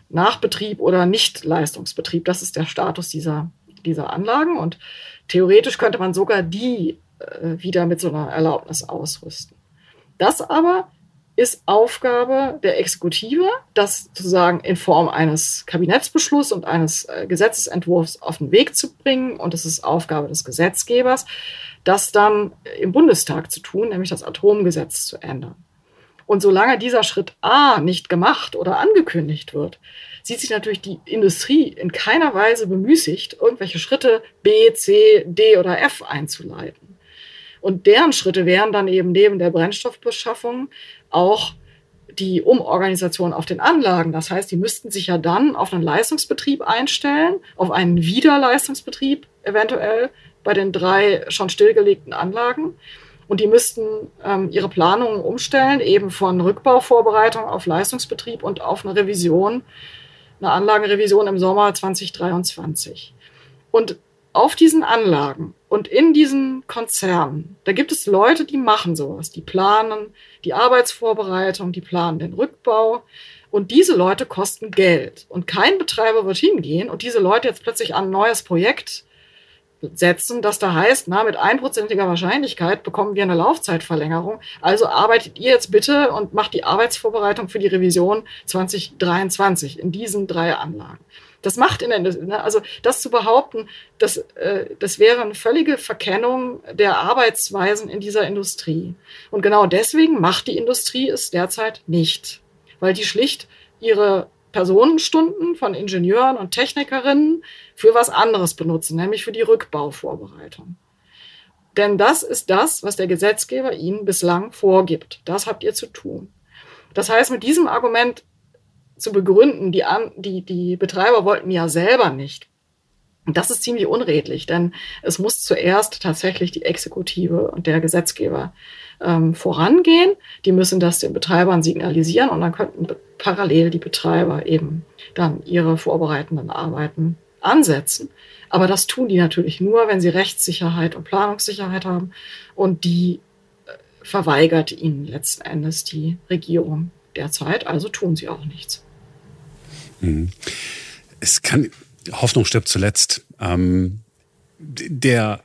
Nachbetrieb oder Nichtleistungsbetrieb. Das ist der Status dieser, dieser Anlagen. Und theoretisch könnte man sogar die äh, wieder mit so einer Erlaubnis ausrüsten. Das aber ist Aufgabe der Exekutive, das sozusagen in Form eines Kabinettsbeschlusses und eines äh, Gesetzesentwurfs auf den Weg zu bringen. Und es ist Aufgabe des Gesetzgebers, das dann im Bundestag zu tun, nämlich das Atomgesetz zu ändern. Und solange dieser Schritt A nicht gemacht oder angekündigt wird, sieht sich natürlich die Industrie in keiner Weise bemüßigt, irgendwelche Schritte B, C, D oder F einzuleiten. Und deren Schritte wären dann eben neben der Brennstoffbeschaffung auch die Umorganisation auf den Anlagen. Das heißt, die müssten sich ja dann auf einen Leistungsbetrieb einstellen, auf einen Wiederleistungsbetrieb eventuell bei den drei schon stillgelegten Anlagen. Und die müssten ähm, ihre Planungen umstellen, eben von Rückbauvorbereitung auf Leistungsbetrieb und auf eine Revision, eine Anlagenrevision im Sommer 2023. Und auf diesen Anlagen und in diesen Konzernen, da gibt es Leute, die machen sowas, die planen die Arbeitsvorbereitung, die planen den Rückbau. Und diese Leute kosten Geld. Und kein Betreiber wird hingehen und diese Leute jetzt plötzlich an ein neues Projekt setzen, das da heißt, na, mit einprozentiger Wahrscheinlichkeit bekommen wir eine Laufzeitverlängerung. Also arbeitet ihr jetzt bitte und macht die Arbeitsvorbereitung für die Revision 2023 in diesen drei Anlagen. Das macht in der, ne, also das zu behaupten, das, äh, das wäre eine völlige Verkennung der Arbeitsweisen in dieser Industrie. Und genau deswegen macht die Industrie es derzeit nicht, weil die schlicht ihre Personenstunden von Ingenieuren und Technikerinnen für was anderes benutzen, nämlich für die Rückbauvorbereitung. Denn das ist das, was der Gesetzgeber Ihnen bislang vorgibt. Das habt ihr zu tun. Das heißt, mit diesem Argument zu begründen, die, die, die Betreiber wollten ja selber nicht. Das ist ziemlich unredlich, denn es muss zuerst tatsächlich die Exekutive und der Gesetzgeber ähm, vorangehen. Die müssen das den Betreibern signalisieren und dann könnten parallel die Betreiber eben dann ihre vorbereitenden Arbeiten ansetzen. Aber das tun die natürlich nur, wenn sie Rechtssicherheit und Planungssicherheit haben. Und die äh, verweigert ihnen letzten Endes die Regierung derzeit. Also tun sie auch nichts. Mhm. Es kann, Hoffnung stirbt zuletzt. Ähm, der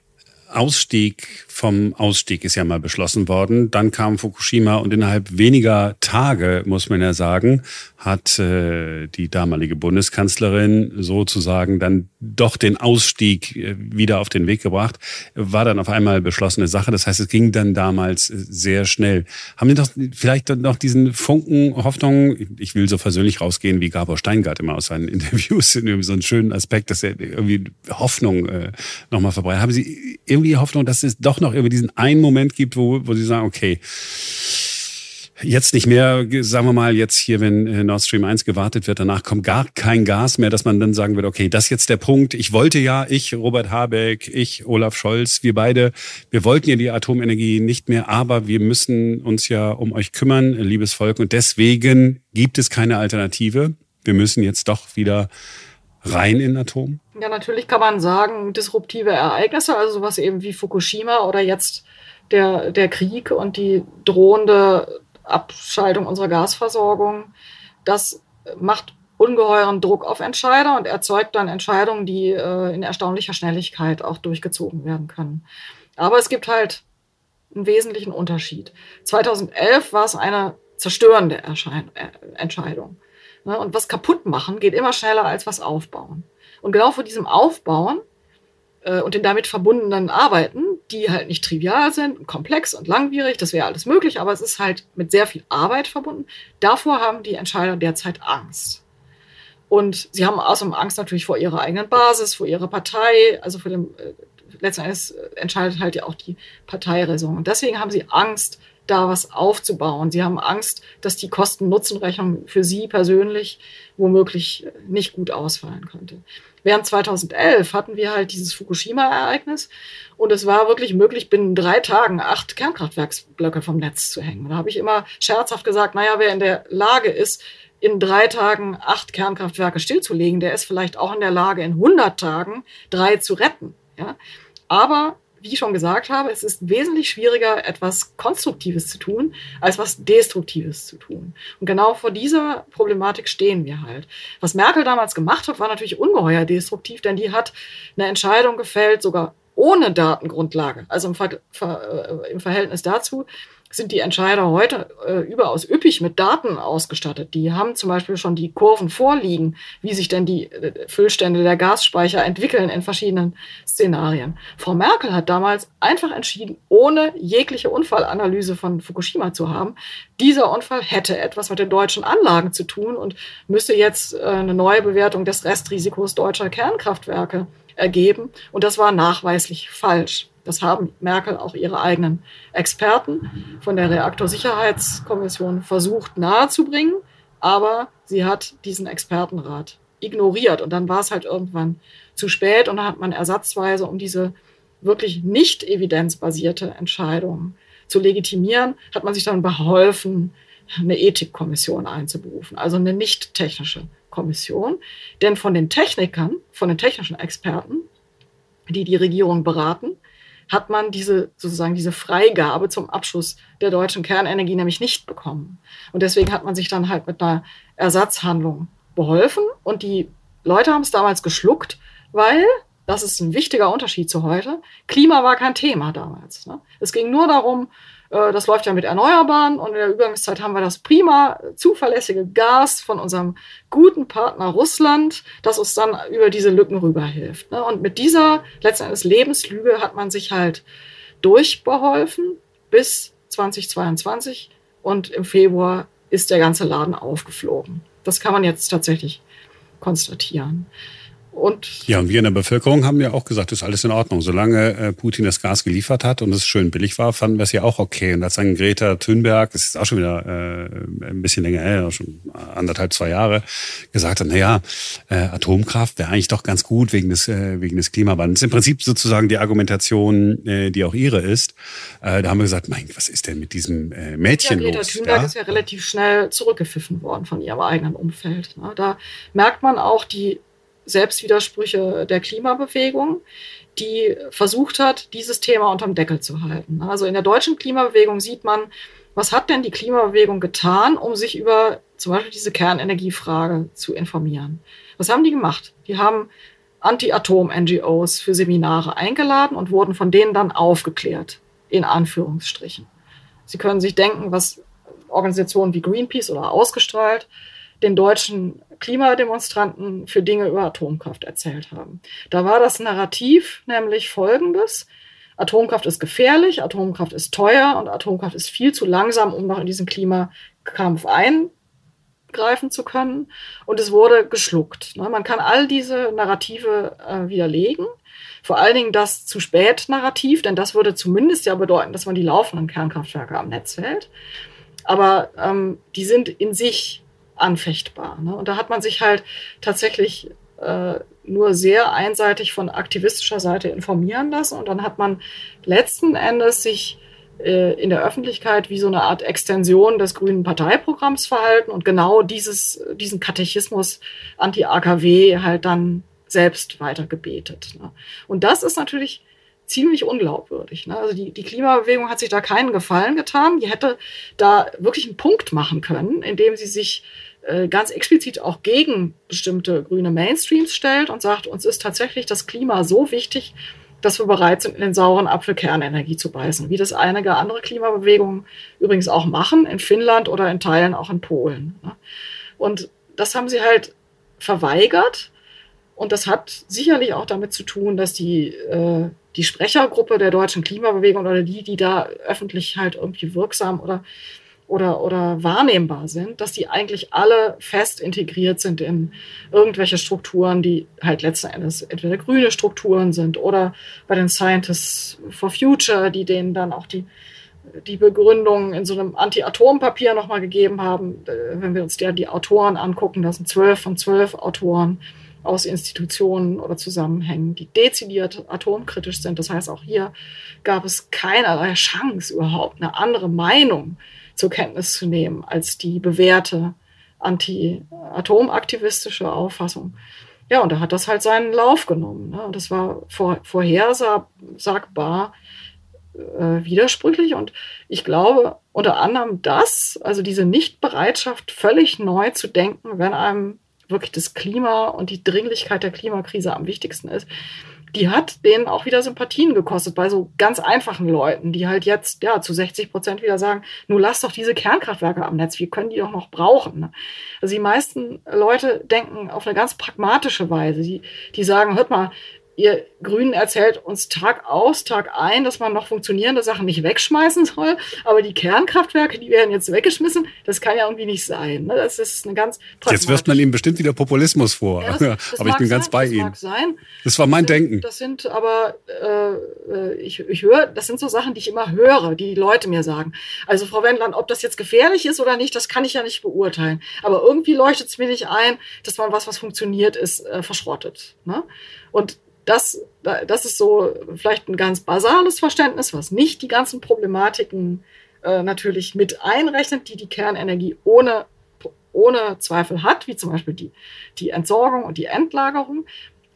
Ausstieg vom Ausstieg ist ja mal beschlossen worden. Dann kam Fukushima und innerhalb weniger Tage, muss man ja sagen, hat äh, die damalige Bundeskanzlerin sozusagen dann doch den Ausstieg äh, wieder auf den Weg gebracht. War dann auf einmal beschlossene Sache. Das heißt, es ging dann damals äh, sehr schnell. Haben Sie doch vielleicht noch diesen Funken Hoffnung? Ich will so versöhnlich rausgehen wie Gabor Steingart immer aus seinen [LAUGHS] Interviews, in so einen schönen Aspekt, dass er irgendwie Hoffnung äh, nochmal verbreitet. Haben Sie irgendwie Hoffnung, dass es doch noch irgendwie diesen einen Moment gibt, wo, wo Sie sagen, okay, jetzt nicht mehr, sagen wir mal, jetzt hier, wenn äh, Nord Stream 1 gewartet wird, danach kommt gar kein Gas mehr, dass man dann sagen wird, okay, das ist jetzt der Punkt. Ich wollte ja, ich, Robert Habeck, ich, Olaf Scholz, wir beide, wir wollten ja die Atomenergie nicht mehr, aber wir müssen uns ja um euch kümmern, liebes Volk. Und deswegen gibt es keine Alternative. Wir müssen jetzt doch wieder rein in Atom? Ja, natürlich kann man sagen, disruptive Ereignisse, also sowas eben wie Fukushima oder jetzt der, der Krieg und die drohende Abschaltung unserer Gasversorgung, das macht ungeheuren Druck auf Entscheider und erzeugt dann Entscheidungen, die äh, in erstaunlicher Schnelligkeit auch durchgezogen werden können. Aber es gibt halt einen wesentlichen Unterschied. 2011 war es eine zerstörende Erschein Entscheidung. Ne? Und was kaputt machen geht immer schneller als was aufbauen. Und genau vor diesem Aufbauen äh, und den damit verbundenen Arbeiten, die halt nicht trivial sind, komplex und langwierig, das wäre alles möglich, aber es ist halt mit sehr viel Arbeit verbunden. Davor haben die Entscheider derzeit Angst. Und sie haben außerdem Angst natürlich vor ihrer eigenen Basis, vor ihrer Partei, also vor dem, äh, letzten Endes äh, entscheidet halt ja auch die Parteiräson. Und deswegen haben sie Angst, da was aufzubauen. Sie haben Angst, dass die Kosten-Nutzen-Rechnung für sie persönlich womöglich nicht gut ausfallen könnte. Während 2011 hatten wir halt dieses Fukushima-Ereignis und es war wirklich möglich, binnen drei Tagen acht Kernkraftwerksblöcke vom Netz zu hängen. Da habe ich immer scherzhaft gesagt, naja, wer in der Lage ist, in drei Tagen acht Kernkraftwerke stillzulegen, der ist vielleicht auch in der Lage, in 100 Tagen drei zu retten. Ja? Aber wie ich schon gesagt habe, es ist wesentlich schwieriger, etwas Konstruktives zu tun, als was Destruktives zu tun. Und genau vor dieser Problematik stehen wir halt. Was Merkel damals gemacht hat, war natürlich ungeheuer destruktiv, denn die hat eine Entscheidung gefällt, sogar ohne Datengrundlage. Also im, Ver Ver äh, im Verhältnis dazu sind die Entscheider heute äh, überaus üppig mit Daten ausgestattet. Die haben zum Beispiel schon die Kurven vorliegen, wie sich denn die äh, Füllstände der Gasspeicher entwickeln in verschiedenen Szenarien. Frau Merkel hat damals einfach entschieden, ohne jegliche Unfallanalyse von Fukushima zu haben, dieser Unfall hätte etwas mit den deutschen Anlagen zu tun und müsse jetzt äh, eine neue Bewertung des Restrisikos deutscher Kernkraftwerke ergeben. Und das war nachweislich falsch. Das haben Merkel auch ihre eigenen Experten von der Reaktorsicherheitskommission versucht nahezubringen, aber sie hat diesen Expertenrat ignoriert und dann war es halt irgendwann zu spät und dann hat man ersatzweise, um diese wirklich nicht evidenzbasierte Entscheidung zu legitimieren, hat man sich dann beholfen, eine Ethikkommission einzuberufen, also eine nicht technische Kommission. Denn von den Technikern, von den technischen Experten, die die Regierung beraten, hat man diese sozusagen diese Freigabe zum Abschuss der deutschen Kernenergie nämlich nicht bekommen. Und deswegen hat man sich dann halt mit einer Ersatzhandlung beholfen und die Leute haben es damals geschluckt, weil das ist ein wichtiger Unterschied zu heute. Klima war kein Thema damals. Ne? Es ging nur darum, das läuft ja mit Erneuerbaren und in der Übergangszeit haben wir das prima zuverlässige Gas von unserem guten Partner Russland, das uns dann über diese Lücken rüberhilft. Ne? Und mit dieser letzten Endes Lebenslüge hat man sich halt durchbeholfen bis 2022 und im Februar ist der ganze Laden aufgeflogen. Das kann man jetzt tatsächlich konstatieren. Und ja, und wir in der Bevölkerung haben ja auch gesagt, das ist alles in Ordnung. Solange äh, Putin das Gas geliefert hat und es schön billig war, fanden wir es ja auch okay. Und als dann Greta Thunberg, das ist auch schon wieder äh, ein bisschen länger her, schon anderthalb, zwei Jahre, gesagt hat, na ja, äh, Atomkraft wäre eigentlich doch ganz gut wegen des, äh, wegen des Klimawandels. Im Prinzip sozusagen die Argumentation, äh, die auch ihre ist. Äh, da haben wir gesagt, mein, was ist denn mit diesem äh, Mädchen ja, Greta los? Greta Thunberg ja? ist ja relativ schnell zurückgepfiffen worden von ihrem eigenen Umfeld. Ne? Da merkt man auch die Selbstwidersprüche der Klimabewegung, die versucht hat, dieses Thema unterm Deckel zu halten. Also in der deutschen Klimabewegung sieht man, was hat denn die Klimabewegung getan, um sich über zum Beispiel diese Kernenergiefrage zu informieren? Was haben die gemacht? Die haben Anti-Atom-NGOs für Seminare eingeladen und wurden von denen dann aufgeklärt, in Anführungsstrichen. Sie können sich denken, was Organisationen wie Greenpeace oder ausgestrahlt den deutschen Klimademonstranten für Dinge über Atomkraft erzählt haben. Da war das Narrativ nämlich folgendes. Atomkraft ist gefährlich, Atomkraft ist teuer und Atomkraft ist viel zu langsam, um noch in diesen Klimakampf eingreifen zu können. Und es wurde geschluckt. Ne? Man kann all diese Narrative äh, widerlegen. Vor allen Dingen das zu spät Narrativ, denn das würde zumindest ja bedeuten, dass man die laufenden Kernkraftwerke am Netz hält. Aber ähm, die sind in sich anfechtbar. Ne? Und da hat man sich halt tatsächlich äh, nur sehr einseitig von aktivistischer Seite informieren lassen. Und dann hat man letzten Endes sich äh, in der Öffentlichkeit wie so eine Art Extension des grünen Parteiprogramms verhalten und genau dieses, diesen Katechismus anti-AKW halt dann selbst weitergebetet. Ne? Und das ist natürlich ziemlich unglaubwürdig. Ne? Also die, die Klimabewegung hat sich da keinen Gefallen getan. Die hätte da wirklich einen Punkt machen können, indem sie sich ganz explizit auch gegen bestimmte grüne Mainstreams stellt und sagt, uns ist tatsächlich das Klima so wichtig, dass wir bereit sind, in den sauren Apfel Kernenergie zu beißen, wie das einige andere Klimabewegungen übrigens auch machen, in Finnland oder in Teilen auch in Polen. Ne? Und das haben sie halt verweigert. Und das hat sicherlich auch damit zu tun, dass die, äh, die Sprechergruppe der deutschen Klimabewegung oder die, die da öffentlich halt irgendwie wirksam oder oder, oder wahrnehmbar sind, dass die eigentlich alle fest integriert sind in irgendwelche Strukturen, die halt letzten Endes entweder grüne Strukturen sind oder bei den Scientists for Future, die denen dann auch die, die Begründung in so einem Anti-Atom-Papier nochmal gegeben haben. Äh, wenn wir uns der, die Autoren angucken, das sind zwölf von zwölf Autoren aus Institutionen oder Zusammenhängen, die dezidiert atomkritisch sind. Das heißt, auch hier gab es keinerlei Chance, überhaupt eine andere Meinung zur Kenntnis zu nehmen als die bewährte anti-atomaktivistische Auffassung. Ja, und da hat das halt seinen Lauf genommen. Ne? Und das war vor, vorhersagbar äh, widersprüchlich. Und ich glaube, unter anderem das, also diese Nichtbereitschaft, völlig neu zu denken, wenn einem wirklich das Klima und die Dringlichkeit der Klimakrise am wichtigsten ist, die hat denen auch wieder Sympathien gekostet bei so ganz einfachen Leuten, die halt jetzt ja zu 60 Prozent wieder sagen, nur lass doch diese Kernkraftwerke am Netz, wir können die doch noch brauchen. Ne? Also die meisten Leute denken auf eine ganz pragmatische Weise. Die, die sagen, hört mal, ihr Grünen erzählt uns Tag aus, Tag ein, dass man noch funktionierende Sachen nicht wegschmeißen soll, aber die Kernkraftwerke, die werden jetzt weggeschmissen, das kann ja irgendwie nicht sein. Ne? Das ist eine ganz Jetzt wirft man ihm bestimmt wieder Populismus vor, ja, das, [LAUGHS] das aber ich bin sein, ganz bei das ihm. Mag sein. Das war mein das sind, Denken. Das sind aber, äh, ich, ich höre, das sind so Sachen, die ich immer höre, die die Leute mir sagen. Also Frau Wendland, ob das jetzt gefährlich ist oder nicht, das kann ich ja nicht beurteilen. Aber irgendwie leuchtet es mir nicht ein, dass man was, was funktioniert ist, äh, verschrottet. Ne? Und das, das ist so vielleicht ein ganz basales Verständnis, was nicht die ganzen Problematiken äh, natürlich mit einrechnet, die die Kernenergie ohne, ohne Zweifel hat, wie zum Beispiel die, die Entsorgung und die Endlagerung.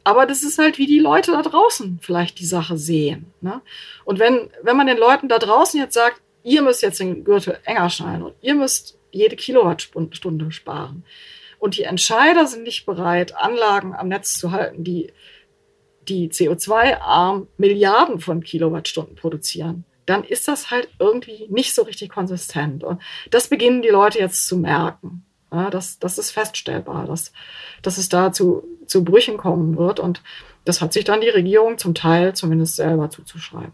Aber das ist halt, wie die Leute da draußen vielleicht die Sache sehen. Ne? Und wenn, wenn man den Leuten da draußen jetzt sagt, ihr müsst jetzt den Gürtel enger schneiden und ihr müsst jede Kilowattstunde sparen. Und die Entscheider sind nicht bereit, Anlagen am Netz zu halten, die die CO2-arm Milliarden von Kilowattstunden produzieren, dann ist das halt irgendwie nicht so richtig konsistent. Und das beginnen die Leute jetzt zu merken. Ja, das, das ist feststellbar, dass, dass es da zu, zu Brüchen kommen wird. Und das hat sich dann die Regierung zum Teil zumindest selber zuzuschreiben.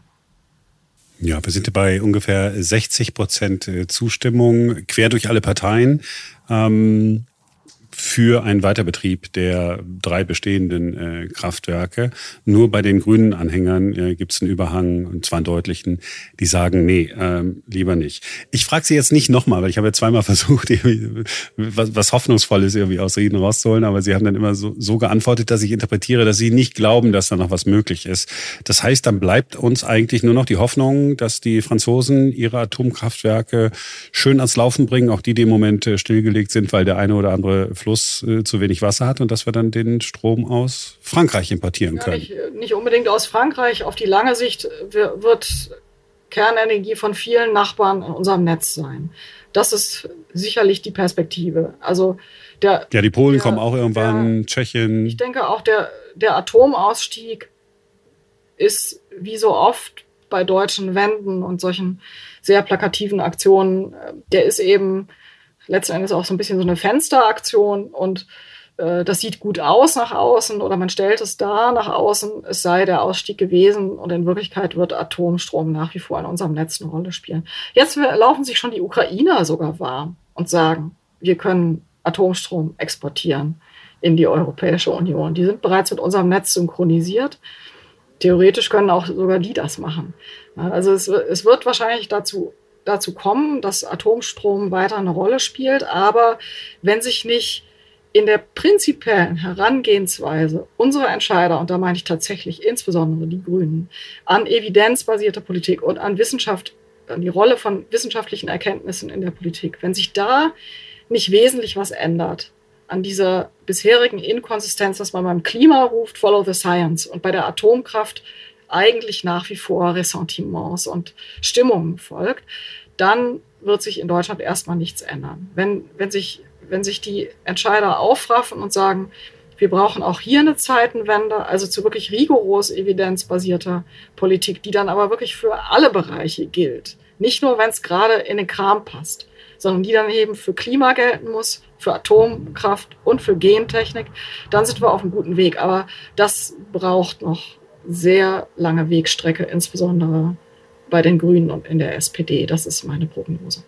Ja, wir sind bei ungefähr 60 Prozent äh, Zustimmung quer durch alle Parteien. Ähm, für einen Weiterbetrieb der drei bestehenden äh, Kraftwerke. Nur bei den grünen Anhängern äh, gibt es einen Überhang, und zwar einen deutlichen, die sagen, nee, ähm, lieber nicht. Ich frage Sie jetzt nicht nochmal, weil ich habe ja zweimal [LAUGHS] versucht, was, was Hoffnungsvolles irgendwie aus Reden rauszuholen, aber Sie haben dann immer so, so geantwortet, dass ich interpretiere, dass Sie nicht glauben, dass da noch was möglich ist. Das heißt, dann bleibt uns eigentlich nur noch die Hoffnung, dass die Franzosen ihre Atomkraftwerke schön ans Laufen bringen, auch die, die im Moment äh, stillgelegt sind, weil der eine oder andere Fluss äh, zu wenig Wasser hat und dass wir dann den Strom aus Frankreich importieren können. Ja, nicht, nicht, unbedingt aus Frankreich. Auf die lange Sicht wird Kernenergie von vielen Nachbarn in unserem Netz sein. Das ist sicherlich die Perspektive. Also der, ja, die Polen der, kommen auch irgendwann, der, Tschechien. Ich denke auch, der, der Atomausstieg ist wie so oft bei deutschen Wänden und solchen sehr plakativen Aktionen, äh, der ist eben letzten Endes auch so ein bisschen so eine Fensteraktion und äh, das sieht gut aus nach außen oder man stellt es da nach außen, es sei der Ausstieg gewesen und in Wirklichkeit wird Atomstrom nach wie vor in unserem Netz eine Rolle spielen. Jetzt laufen sich schon die Ukrainer sogar warm und sagen, wir können Atomstrom exportieren in die Europäische Union. Die sind bereits mit unserem Netz synchronisiert. Theoretisch können auch sogar die das machen. Also es, es wird wahrscheinlich dazu dazu kommen, dass Atomstrom weiter eine Rolle spielt. Aber wenn sich nicht in der prinzipiellen Herangehensweise unserer Entscheider, und da meine ich tatsächlich insbesondere die Grünen, an evidenzbasierte Politik und an Wissenschaft, an die Rolle von wissenschaftlichen Erkenntnissen in der Politik, wenn sich da nicht wesentlich was ändert, an dieser bisherigen Inkonsistenz, dass man beim Klima ruft, follow the science und bei der Atomkraft eigentlich nach wie vor Ressentiments und Stimmungen folgt, dann wird sich in Deutschland erstmal nichts ändern. Wenn, wenn, sich, wenn sich die Entscheider aufraffen und sagen, wir brauchen auch hier eine Zeitenwende, also zu wirklich rigoros evidenzbasierter Politik, die dann aber wirklich für alle Bereiche gilt. Nicht nur, wenn es gerade in den Kram passt, sondern die dann eben für Klima gelten muss, für Atomkraft und für Gentechnik, dann sind wir auf einem guten Weg. Aber das braucht noch sehr lange Wegstrecke, insbesondere bei den Grünen und in der SPD. Das ist meine Prognose.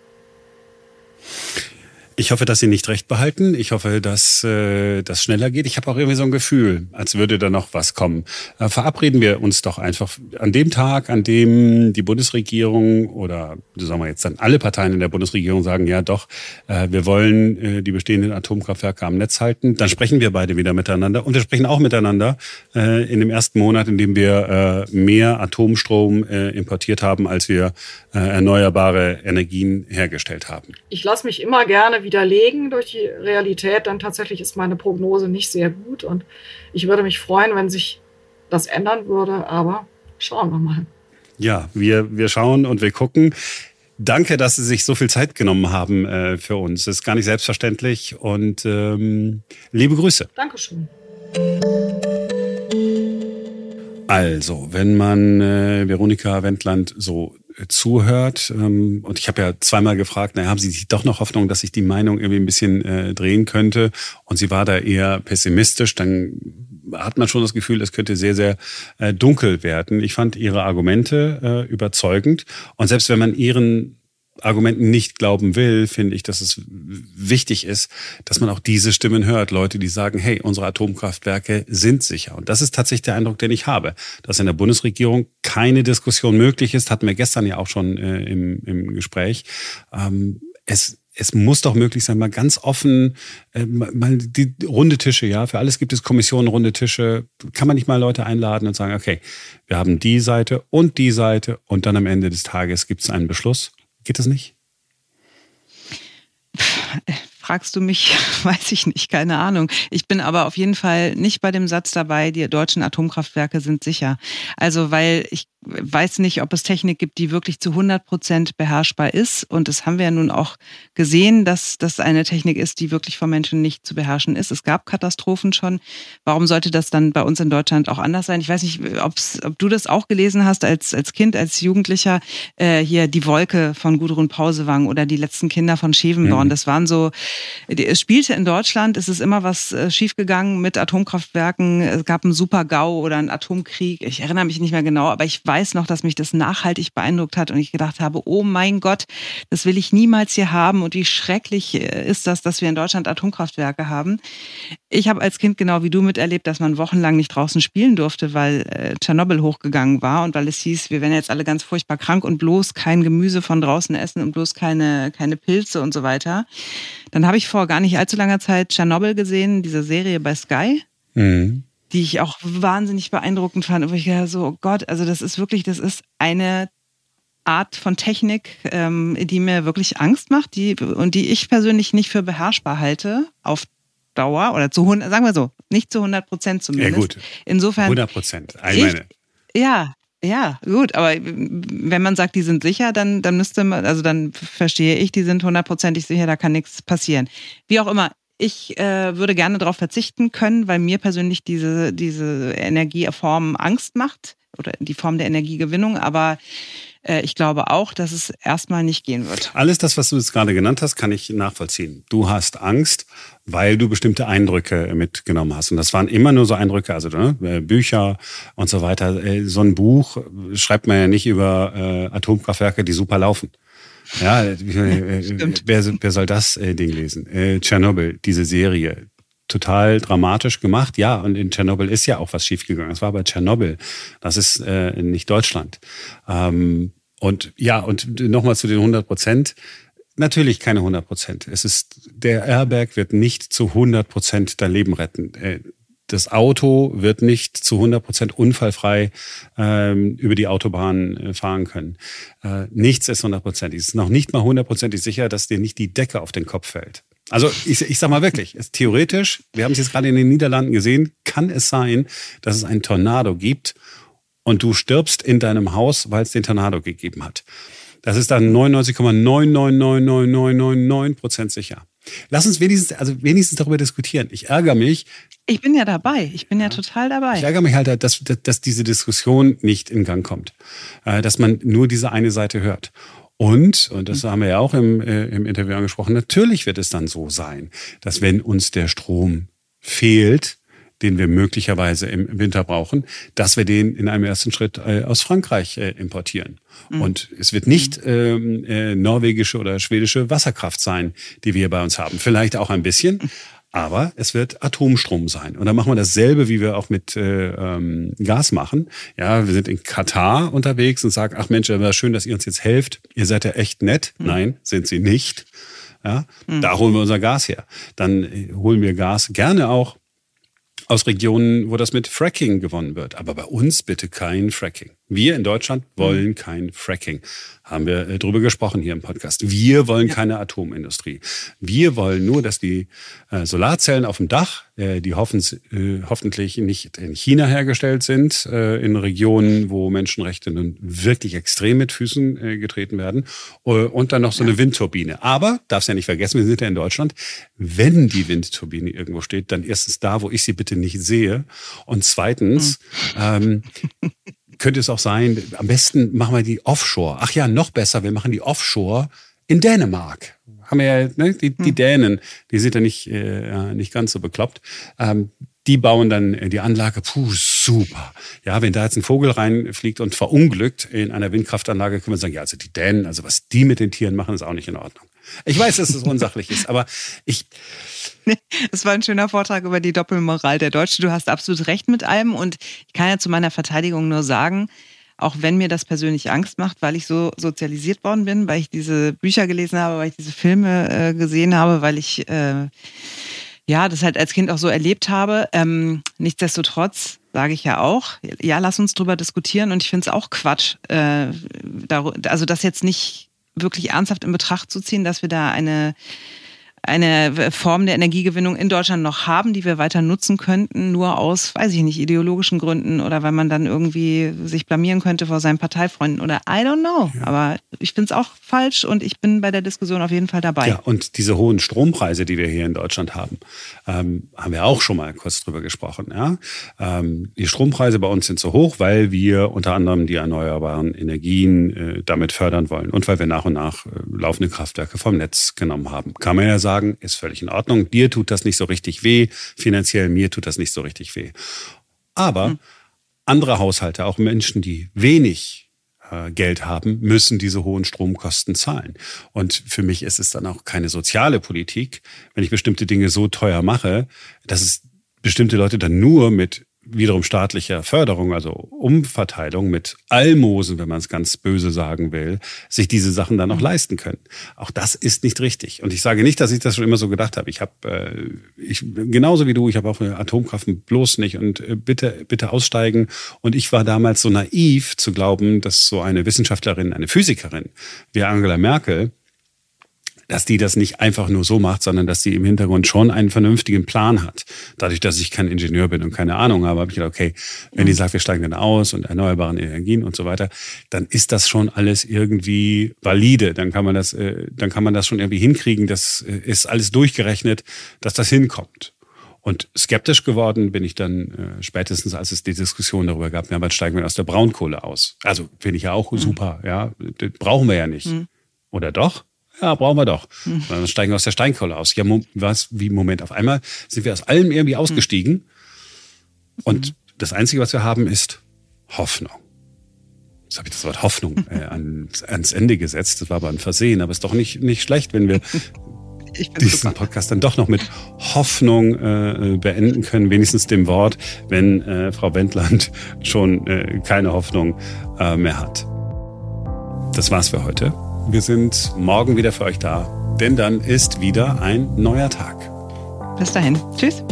Ich hoffe, dass Sie nicht recht behalten. Ich hoffe, dass äh, das schneller geht. Ich habe auch irgendwie so ein Gefühl, als würde da noch was kommen. Äh, verabreden wir uns doch einfach an dem Tag, an dem die Bundesregierung oder sagen wir jetzt dann alle Parteien in der Bundesregierung sagen, ja doch, äh, wir wollen äh, die bestehenden Atomkraftwerke am Netz halten. Dann sprechen wir beide wieder miteinander und wir sprechen auch miteinander äh, in dem ersten Monat, in dem wir äh, mehr Atomstrom äh, importiert haben, als wir äh, erneuerbare Energien hergestellt haben. Ich lasse mich immer gerne widerlegen durch die Realität, dann tatsächlich ist meine Prognose nicht sehr gut. Und ich würde mich freuen, wenn sich das ändern würde, aber schauen wir mal. Ja, wir, wir schauen und wir gucken. Danke, dass Sie sich so viel Zeit genommen haben äh, für uns. Das ist gar nicht selbstverständlich und ähm, liebe Grüße. Dankeschön. Also, wenn man äh, Veronika Wendland so zuhört, ähm, und ich habe ja zweimal gefragt, na, haben Sie doch noch Hoffnung, dass sich die Meinung irgendwie ein bisschen äh, drehen könnte? Und sie war da eher pessimistisch, dann hat man schon das Gefühl, es könnte sehr, sehr äh, dunkel werden. Ich fand ihre Argumente äh, überzeugend. Und selbst wenn man ihren Argumenten nicht glauben will, finde ich, dass es wichtig ist, dass man auch diese Stimmen hört. Leute, die sagen, hey, unsere Atomkraftwerke sind sicher. Und das ist tatsächlich der Eindruck, den ich habe, dass in der Bundesregierung keine Diskussion möglich ist, hatten wir gestern ja auch schon äh, im, im Gespräch. Ähm, es es muss doch möglich sein, mal ganz offen, äh, mal die runde Tische, ja, für alles gibt es Kommissionen, runde Tische. Kann man nicht mal Leute einladen und sagen, okay, wir haben die Seite und die Seite und dann am Ende des Tages gibt es einen Beschluss. Geht das nicht? Fragst du mich, [LAUGHS] weiß ich nicht, keine Ahnung. Ich bin aber auf jeden Fall nicht bei dem Satz dabei, die deutschen Atomkraftwerke sind sicher. Also, weil ich weiß nicht, ob es Technik gibt, die wirklich zu 100 Prozent beherrschbar ist. Und das haben wir ja nun auch gesehen, dass das eine Technik ist, die wirklich von Menschen nicht zu beherrschen ist. Es gab Katastrophen schon. Warum sollte das dann bei uns in Deutschland auch anders sein? Ich weiß nicht, ob du das auch gelesen hast als, als Kind, als Jugendlicher. Äh, hier die Wolke von Gudrun Pausewang oder die letzten Kinder von Schevenborn. Mhm. Das waren so, es spielte in Deutschland, es ist immer was äh, schiefgegangen mit Atomkraftwerken. Es gab einen Super-GAU oder einen Atomkrieg. Ich erinnere mich nicht mehr genau, aber ich weiß noch, dass mich das nachhaltig beeindruckt hat und ich gedacht habe, oh mein Gott, das will ich niemals hier haben und wie schrecklich äh, ist das, dass wir in Deutschland Atomkraftwerke haben. Ich habe als Kind genau wie du miterlebt, dass man wochenlang nicht draußen spielen durfte, weil äh, Tschernobyl hochgegangen war und weil es hieß, wir werden jetzt alle ganz furchtbar krank und bloß kein Gemüse von draußen essen und bloß keine, keine Pilze und so weiter. Dann habe ich vor gar nicht allzu langer Zeit Tschernobyl gesehen, diese Serie bei Sky. Mhm die ich auch wahnsinnig beeindruckend fand, wo ich gedacht so, oh Gott, also das ist wirklich, das ist eine Art von Technik, ähm, die mir wirklich Angst macht, die und die ich persönlich nicht für beherrschbar halte auf Dauer oder zu 100, sagen wir so, nicht zu 100 Prozent zumindest. Ja gut. Insofern 100 Prozent. Ich, ja, ja, gut, aber wenn man sagt, die sind sicher, dann, dann müsste man, also dann verstehe ich, die sind hundertprozentig sicher, da kann nichts passieren. Wie auch immer, ich äh, würde gerne darauf verzichten können, weil mir persönlich diese, diese Energieform Angst macht oder die Form der Energiegewinnung. Aber äh, ich glaube auch, dass es erstmal nicht gehen wird. Alles das, was du jetzt gerade genannt hast, kann ich nachvollziehen. Du hast Angst, weil du bestimmte Eindrücke mitgenommen hast. Und das waren immer nur so Eindrücke, also ne, äh, Bücher und so weiter. Äh, so ein Buch schreibt man ja nicht über äh, Atomkraftwerke, die super laufen. Ja, äh, [LAUGHS] wer, wer soll das äh, Ding lesen? Äh, Tschernobyl, diese Serie, total dramatisch gemacht. Ja, und in Tschernobyl ist ja auch was schiefgegangen. Es war aber Tschernobyl. Das ist äh, nicht Deutschland. Ähm, und ja, und nochmal zu den 100 Prozent. Natürlich keine 100 Prozent. Es ist, der Airbag wird nicht zu 100 Prozent dein Leben retten. Das Auto wird nicht zu 100 Prozent unfallfrei ähm, über die Autobahn äh, fahren können. Äh, nichts ist hundertprozentig. Es ist noch nicht mal hundertprozentig sicher, dass dir nicht die Decke auf den Kopf fällt. Also ich, ich sag mal wirklich, es, theoretisch, wir haben es jetzt gerade in den Niederlanden gesehen, kann es sein, dass es einen Tornado gibt und du stirbst in deinem Haus, weil es den Tornado gegeben hat. Das ist dann 99,999999 Prozent sicher. Lass uns wenigstens, also wenigstens darüber diskutieren. Ich ärgere mich. Ich bin ja dabei. Ich bin ja, ja total dabei. Ich ärgere mich halt, dass, dass, diese Diskussion nicht in Gang kommt. Äh, dass man nur diese eine Seite hört. Und, und das haben wir ja auch im, äh, im Interview angesprochen, natürlich wird es dann so sein, dass wenn uns der Strom fehlt, den wir möglicherweise im Winter brauchen, dass wir den in einem ersten Schritt äh, aus Frankreich äh, importieren. Mhm. Und es wird nicht ähm, äh, norwegische oder schwedische Wasserkraft sein, die wir bei uns haben. Vielleicht auch ein bisschen, [LAUGHS] aber es wird Atomstrom sein. Und dann machen wir dasselbe, wie wir auch mit äh, ähm, Gas machen. Ja, wir sind in Katar unterwegs und sagen, ach Mensch, wäre schön, dass ihr uns jetzt helft. Ihr seid ja echt nett. Mhm. Nein, sind sie nicht. Ja, mhm. da holen wir unser Gas her. Dann äh, holen wir Gas gerne auch aus Regionen, wo das mit Fracking gewonnen wird. Aber bei uns bitte kein Fracking. Wir in Deutschland wollen kein Fracking. Haben wir äh, drüber gesprochen hier im Podcast. Wir wollen ja. keine Atomindustrie. Wir wollen nur, dass die äh, Solarzellen auf dem Dach, äh, die hoffens, äh, hoffentlich nicht in China hergestellt sind, äh, in Regionen, wo Menschenrechte nun wirklich extrem mit Füßen äh, getreten werden, und dann noch so eine Windturbine. Aber, darfst ja nicht vergessen, wir sind ja in Deutschland, wenn die Windturbine irgendwo steht, dann erstens da, wo ich sie bitte nicht sehe. Und zweitens, mhm. ähm, [LAUGHS] könnte es auch sein, am besten machen wir die Offshore. Ach ja, noch besser, wir machen die Offshore in Dänemark. Haben wir ja, ne, die, die hm. Dänen, die sind ja nicht, äh, nicht ganz so bekloppt. Ähm, die bauen dann die Anlage, puh, super. Ja, wenn da jetzt ein Vogel reinfliegt und verunglückt in einer Windkraftanlage, können wir sagen, ja, also die Dänen, also was die mit den Tieren machen, ist auch nicht in Ordnung. Ich weiß, dass es unsachlich ist, aber ich, [LAUGHS] Es war ein schöner Vortrag über die Doppelmoral der Deutschen. Du hast absolut recht mit allem und ich kann ja zu meiner Verteidigung nur sagen, auch wenn mir das persönlich Angst macht, weil ich so sozialisiert worden bin, weil ich diese Bücher gelesen habe, weil ich diese Filme äh, gesehen habe, weil ich äh, ja das halt als Kind auch so erlebt habe. Ähm, nichtsdestotrotz sage ich ja auch, ja, lass uns drüber diskutieren und ich finde es auch Quatsch, äh, also das jetzt nicht wirklich ernsthaft in Betracht zu ziehen, dass wir da eine eine Form der Energiegewinnung in Deutschland noch haben, die wir weiter nutzen könnten, nur aus, weiß ich nicht, ideologischen Gründen oder weil man dann irgendwie sich blamieren könnte vor seinen Parteifreunden oder I don't know. Ja. Aber ich finde es auch falsch und ich bin bei der Diskussion auf jeden Fall dabei. Ja, und diese hohen Strompreise, die wir hier in Deutschland haben, ähm, haben wir auch schon mal kurz drüber gesprochen. Ja? Ähm, die Strompreise bei uns sind so hoch, weil wir unter anderem die erneuerbaren Energien äh, damit fördern wollen und weil wir nach und nach äh, laufende Kraftwerke vom Netz genommen haben. Kann man ja sagen, sagen, ist völlig in Ordnung. Dir tut das nicht so richtig weh, finanziell mir tut das nicht so richtig weh. Aber mhm. andere Haushalte, auch Menschen, die wenig äh, Geld haben, müssen diese hohen Stromkosten zahlen. Und für mich ist es dann auch keine soziale Politik, wenn ich bestimmte Dinge so teuer mache, dass es bestimmte Leute dann nur mit wiederum staatlicher Förderung, also Umverteilung mit Almosen, wenn man es ganz böse sagen will, sich diese Sachen dann auch mhm. leisten können. Auch das ist nicht richtig. Und ich sage nicht, dass ich das schon immer so gedacht habe. Ich habe, äh, ich genauso wie du, ich habe auch Atomkraft bloß nicht und äh, bitte, bitte aussteigen. Und ich war damals so naiv zu glauben, dass so eine Wissenschaftlerin, eine Physikerin wie Angela Merkel dass die das nicht einfach nur so macht, sondern dass sie im Hintergrund schon einen vernünftigen Plan hat. Dadurch, dass ich kein Ingenieur bin und keine Ahnung habe, habe ich gedacht, okay, wenn die sagt, wir steigen dann aus und erneuerbaren Energien und so weiter, dann ist das schon alles irgendwie valide. Dann kann man das, äh, dann kann man das schon irgendwie hinkriegen. Das äh, ist alles durchgerechnet, dass das hinkommt. Und skeptisch geworden bin ich dann äh, spätestens, als es die Diskussion darüber gab, ja, wann steigen wir aus der Braunkohle aus? Also finde ich ja auch mhm. super, ja, das brauchen wir ja nicht. Mhm. Oder doch? Ja, brauchen wir doch. Mhm. Dann steigen wir aus der Steinkohle aus. Ja, was, wie Moment, auf einmal sind wir aus allem irgendwie ausgestiegen. Mhm. Und das Einzige, was wir haben, ist Hoffnung. Jetzt habe ich das Wort Hoffnung äh, [LAUGHS] ans, ans Ende gesetzt. Das war aber ein Versehen, aber ist doch nicht, nicht schlecht, wenn wir [LAUGHS] diesen super. Podcast dann doch noch mit Hoffnung äh, beenden können, wenigstens dem Wort, wenn äh, Frau Wendland schon äh, keine Hoffnung äh, mehr hat. Das war's für heute. Wir sind morgen wieder für euch da, denn dann ist wieder ein neuer Tag. Bis dahin. Tschüss.